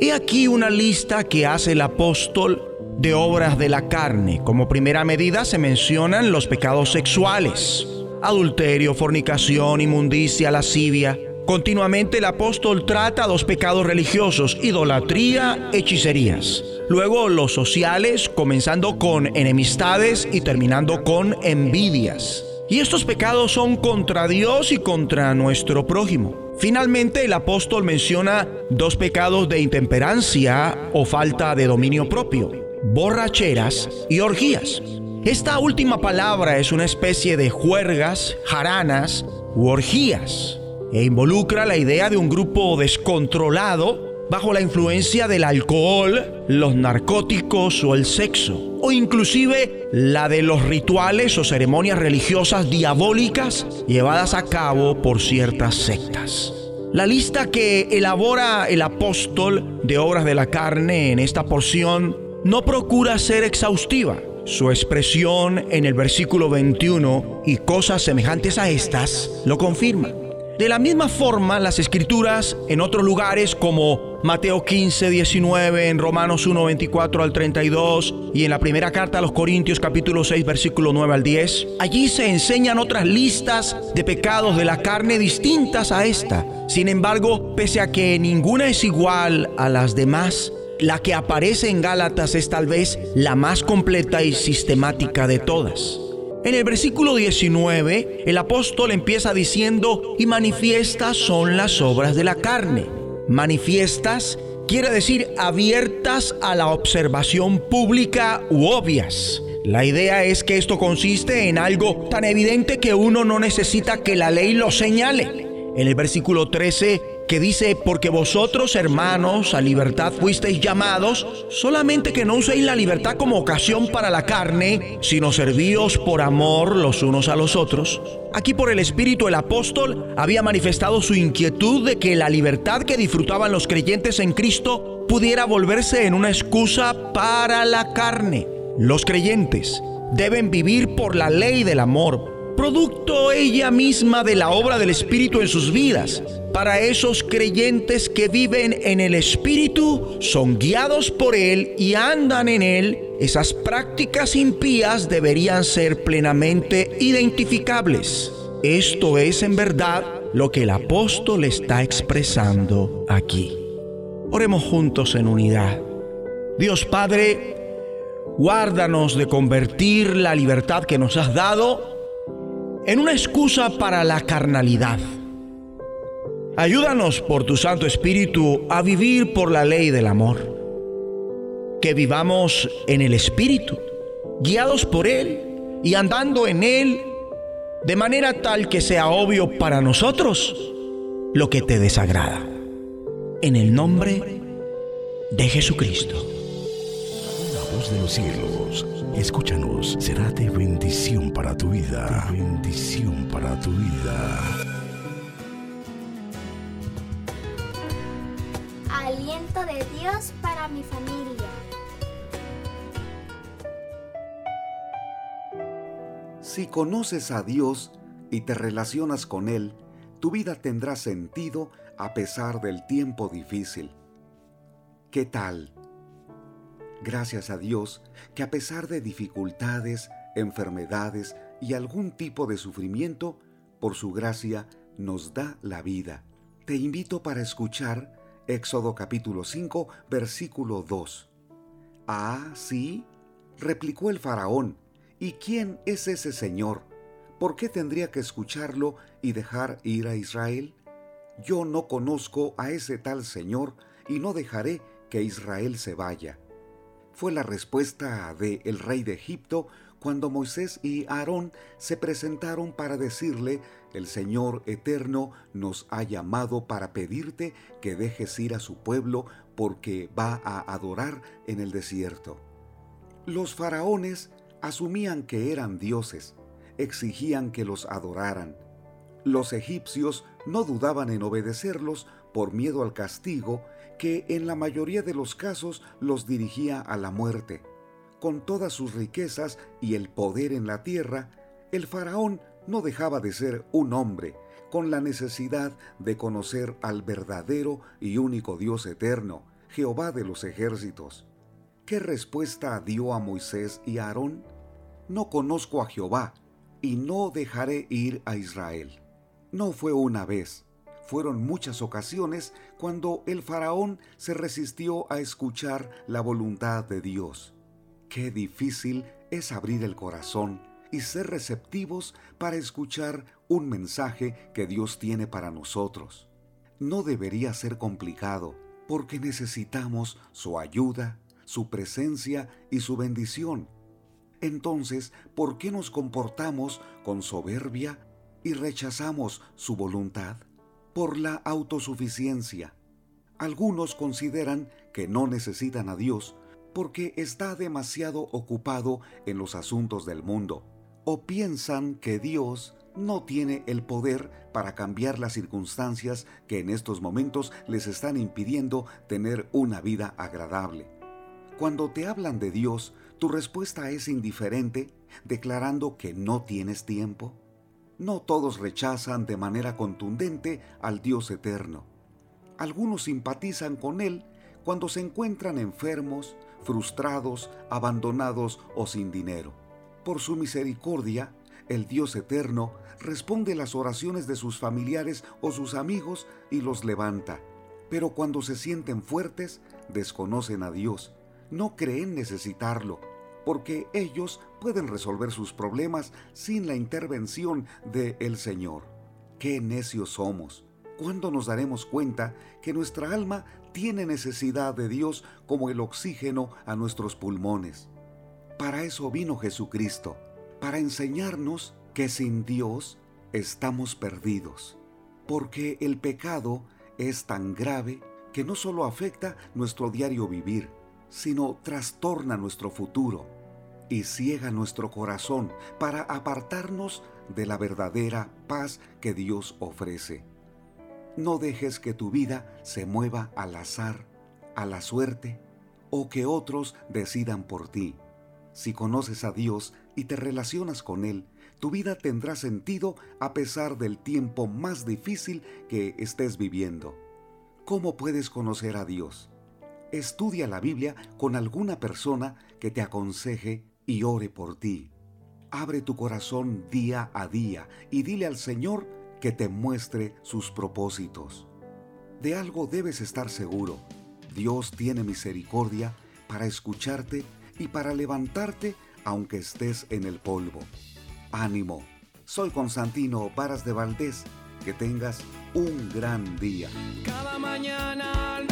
He aquí una lista que hace el apóstol de obras de la carne. Como primera medida se mencionan los pecados sexuales, adulterio, fornicación, inmundicia, lascivia. Continuamente el apóstol trata dos pecados religiosos, idolatría, hechicerías. Luego los sociales, comenzando con enemistades y terminando con envidias. Y estos pecados son contra Dios y contra nuestro prójimo. Finalmente, el apóstol menciona dos pecados de intemperancia o falta de dominio propio, borracheras y orgías. Esta última palabra es una especie de juergas, jaranas u orgías e involucra la idea de un grupo descontrolado bajo la influencia del alcohol, los narcóticos o el sexo, o inclusive la de los rituales o ceremonias religiosas diabólicas llevadas a cabo por ciertas sectas. La lista que elabora el apóstol de obras de la carne en esta porción no procura ser exhaustiva. Su expresión en el versículo 21 y cosas semejantes a estas lo confirma. De la misma forma, las escrituras en otros lugares como Mateo 15, 19, en Romanos 1, 24 al 32 y en la primera carta a los Corintios capítulo 6, versículo 9 al 10, allí se enseñan otras listas de pecados de la carne distintas a esta. Sin embargo, pese a que ninguna es igual a las demás, la que aparece en Gálatas es tal vez la más completa y sistemática de todas. En el versículo 19, el apóstol empieza diciendo, y manifiestas son las obras de la carne. Manifiestas quiere decir abiertas a la observación pública u obvias. La idea es que esto consiste en algo tan evidente que uno no necesita que la ley lo señale. En el versículo 13 que dice, porque vosotros hermanos a libertad fuisteis llamados, solamente que no uséis la libertad como ocasión para la carne, sino servíos por amor los unos a los otros. Aquí por el Espíritu el apóstol había manifestado su inquietud de que la libertad que disfrutaban los creyentes en Cristo pudiera volverse en una excusa para la carne. Los creyentes deben vivir por la ley del amor, producto ella misma de la obra del Espíritu en sus vidas para esos creyentes que viven en el Espíritu, son guiados por Él y andan en Él, esas prácticas impías deberían ser plenamente identificables. Esto es en verdad lo que el apóstol está expresando aquí. Oremos juntos en unidad. Dios Padre, guárdanos de convertir la libertad que nos has dado en una excusa para la carnalidad Ayúdanos por tu Santo Espíritu a vivir por la ley del amor. Que vivamos en el Espíritu, guiados por Él y andando en Él de manera tal que sea obvio para nosotros lo que te desagrada. En el nombre de Jesucristo. La voz de los cielos, escúchanos, será de bendición para tu vida. De bendición para tu vida. aliento de Dios para mi familia. Si conoces a Dios y te relacionas con Él, tu vida tendrá sentido a pesar del tiempo difícil. ¿Qué tal? Gracias a Dios que a pesar de dificultades, enfermedades y algún tipo de sufrimiento, por su gracia nos da la vida. Te invito para escuchar Éxodo capítulo 5, versículo 2. Ah, sí, replicó el faraón. ¿Y quién es ese Señor? ¿Por qué tendría que escucharlo y dejar ir a Israel? Yo no conozco a ese tal Señor y no dejaré que Israel se vaya. Fue la respuesta de el rey de Egipto cuando Moisés y Aarón se presentaron para decirle, el Señor eterno nos ha llamado para pedirte que dejes ir a su pueblo porque va a adorar en el desierto. Los faraones asumían que eran dioses, exigían que los adoraran. Los egipcios no dudaban en obedecerlos por miedo al castigo que en la mayoría de los casos los dirigía a la muerte. Con todas sus riquezas y el poder en la tierra, el faraón no dejaba de ser un hombre con la necesidad de conocer al verdadero y único Dios eterno, Jehová de los ejércitos. ¿Qué respuesta dio a Moisés y a Aarón? No conozco a Jehová y no dejaré ir a Israel. No fue una vez, fueron muchas ocasiones cuando el faraón se resistió a escuchar la voluntad de Dios. Qué difícil es abrir el corazón y ser receptivos para escuchar un mensaje que Dios tiene para nosotros. No debería ser complicado, porque necesitamos su ayuda, su presencia y su bendición. Entonces, ¿por qué nos comportamos con soberbia y rechazamos su voluntad? Por la autosuficiencia. Algunos consideran que no necesitan a Dios porque está demasiado ocupado en los asuntos del mundo, o piensan que Dios no tiene el poder para cambiar las circunstancias que en estos momentos les están impidiendo tener una vida agradable. Cuando te hablan de Dios, tu respuesta es indiferente, declarando que no tienes tiempo. No todos rechazan de manera contundente al Dios eterno. Algunos simpatizan con Él cuando se encuentran enfermos, frustrados, abandonados o sin dinero. Por su misericordia, el Dios eterno responde las oraciones de sus familiares o sus amigos y los levanta. Pero cuando se sienten fuertes, desconocen a Dios, no creen necesitarlo, porque ellos pueden resolver sus problemas sin la intervención de el Señor. ¡Qué necios somos! ¿Cuándo nos daremos cuenta que nuestra alma tiene necesidad de Dios como el oxígeno a nuestros pulmones? Para eso vino Jesucristo, para enseñarnos que sin Dios estamos perdidos, porque el pecado es tan grave que no solo afecta nuestro diario vivir, sino trastorna nuestro futuro y ciega nuestro corazón para apartarnos de la verdadera paz que Dios ofrece. No dejes que tu vida se mueva al azar, a la suerte o que otros decidan por ti. Si conoces a Dios y te relacionas con Él, tu vida tendrá sentido a pesar del tiempo más difícil que estés viviendo. ¿Cómo puedes conocer a Dios? Estudia la Biblia con alguna persona que te aconseje y ore por ti. Abre tu corazón día a día y dile al Señor que te muestre sus propósitos. De algo debes estar seguro. Dios tiene misericordia para escucharte y para levantarte aunque estés en el polvo. Ánimo. Soy Constantino Varas de Valdés. Que tengas un gran día. Cada mañana al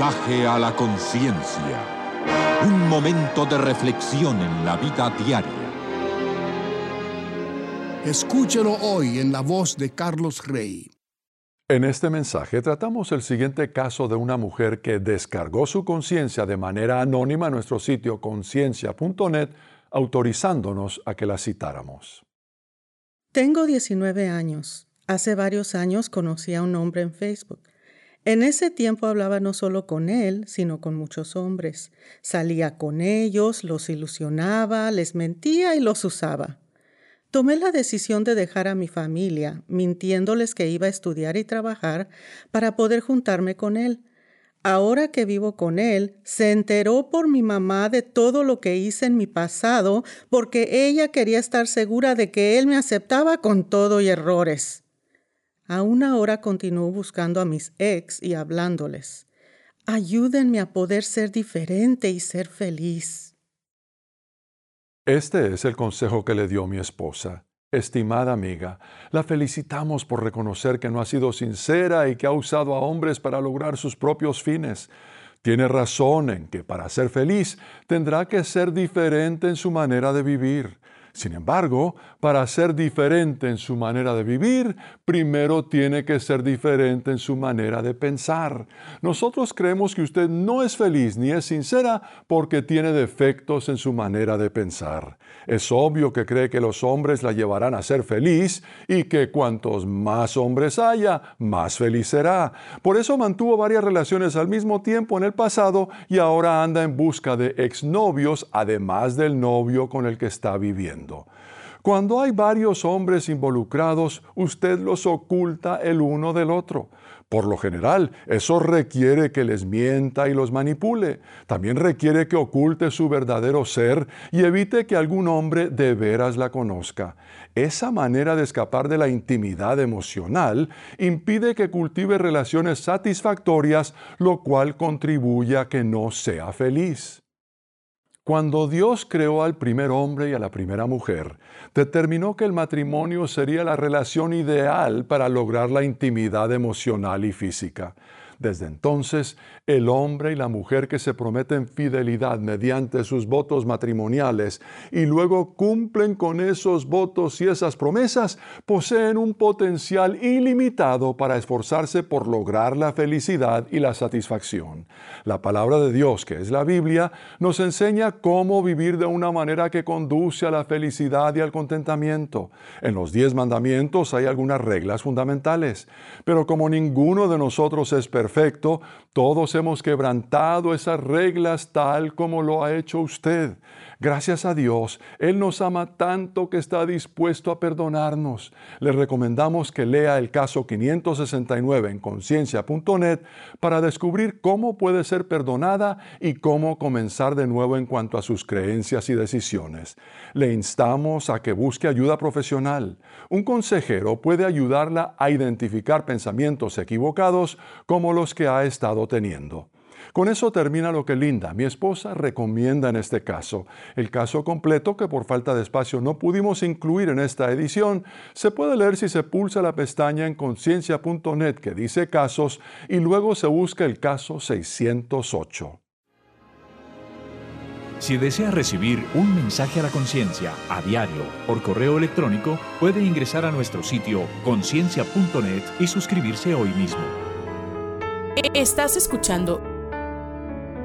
mensaje a la conciencia. Un momento de reflexión en la vida diaria. Escúchelo hoy en la voz de Carlos Rey. En este mensaje tratamos el siguiente caso de una mujer que descargó su conciencia de manera anónima a nuestro sitio conciencia.net, autorizándonos a que la citáramos. Tengo 19 años. Hace varios años conocí a un hombre en Facebook En ese tiempo hablaba no solo con él, sino con muchos hombres. Salía con ellos, los ilusionaba, les mentía y los usaba. Tomé la decisión de dejar a mi familia, mintiéndoles que iba a estudiar y trabajar para poder juntarme con él. Ahora que vivo con él, se enteró por mi mamá de todo lo que hice en mi pasado porque ella quería estar segura de que él me aceptaba con todo y errores. Aún ahora continúo buscando a mis ex y hablándoles. Ayúdenme a poder ser diferente y ser feliz. Este es el consejo que le dio mi esposa. Estimada amiga, la felicitamos por reconocer que no ha sido sincera y que ha usado a hombres para lograr sus propios fines. Tiene razón en que para ser feliz tendrá que ser diferente en su manera de vivir. Sin embargo, para ser diferente en su manera de vivir, primero tiene que ser diferente en su manera de pensar. Nosotros creemos que usted no es feliz ni es sincera porque tiene defectos en su manera de pensar. Es obvio que cree que los hombres la llevarán a ser feliz y que cuantos más hombres haya, más feliz será. Por eso mantuvo varias relaciones al mismo tiempo en el pasado y ahora anda en busca de exnovios además del novio con el que está viviendo. Cuando hay varios hombres involucrados, usted los oculta el uno del otro. Por lo general, eso requiere que les mienta y los manipule. También requiere que oculte su verdadero ser y evite que algún hombre de veras la conozca. Esa manera de escapar de la intimidad emocional impide que cultive relaciones satisfactorias, lo cual contribuye a que no sea feliz. Cuando Dios creó al primer hombre y a la primera mujer, determinó que el matrimonio sería la relación ideal para lograr la intimidad emocional y física. Desde entonces, el hombre y la mujer que se prometen fidelidad mediante sus votos matrimoniales y luego cumplen con esos votos y esas promesas, poseen un potencial ilimitado para esforzarse por lograr la felicidad y la satisfacción. La palabra de Dios, que es la Biblia, nos enseña cómo vivir de una manera que conduce a la felicidad y al contentamiento. En los diez mandamientos hay algunas reglas fundamentales, pero como ninguno de nosotros es perfecto, perfecto, todos hemos quebrantado esas reglas tal como lo ha hecho usted. Gracias a Dios, Él nos ama tanto que está dispuesto a perdonarnos. Le recomendamos que lea el caso 569 en conciencia.net para descubrir cómo puede ser perdonada y cómo comenzar de nuevo en cuanto a sus creencias y decisiones. Le instamos a que busque ayuda profesional. Un consejero puede ayudarla a identificar pensamientos equivocados como los que ha estado teniendo. Con eso termina lo que Linda, mi esposa, recomienda en este caso. El caso completo, que por falta de espacio no pudimos incluir en esta edición, se puede leer si se pulsa la pestaña en conciencia.net que dice casos y luego se busca el caso 608. Si desea recibir un mensaje a la conciencia a diario por correo electrónico, puede ingresar a nuestro sitio conciencia.net y suscribirse hoy mismo. Estás escuchando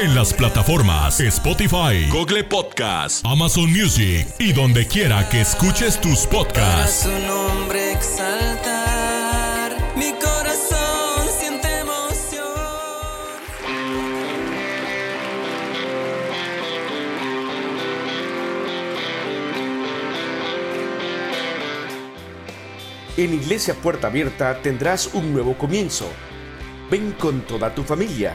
En las plataformas Spotify, Google Podcast, Amazon Music y donde quiera que escuches tus Para podcasts. su nombre exaltar. Mi corazón siente emoción. En Iglesia Puerta Abierta tendrás un nuevo comienzo. Ven con toda tu familia,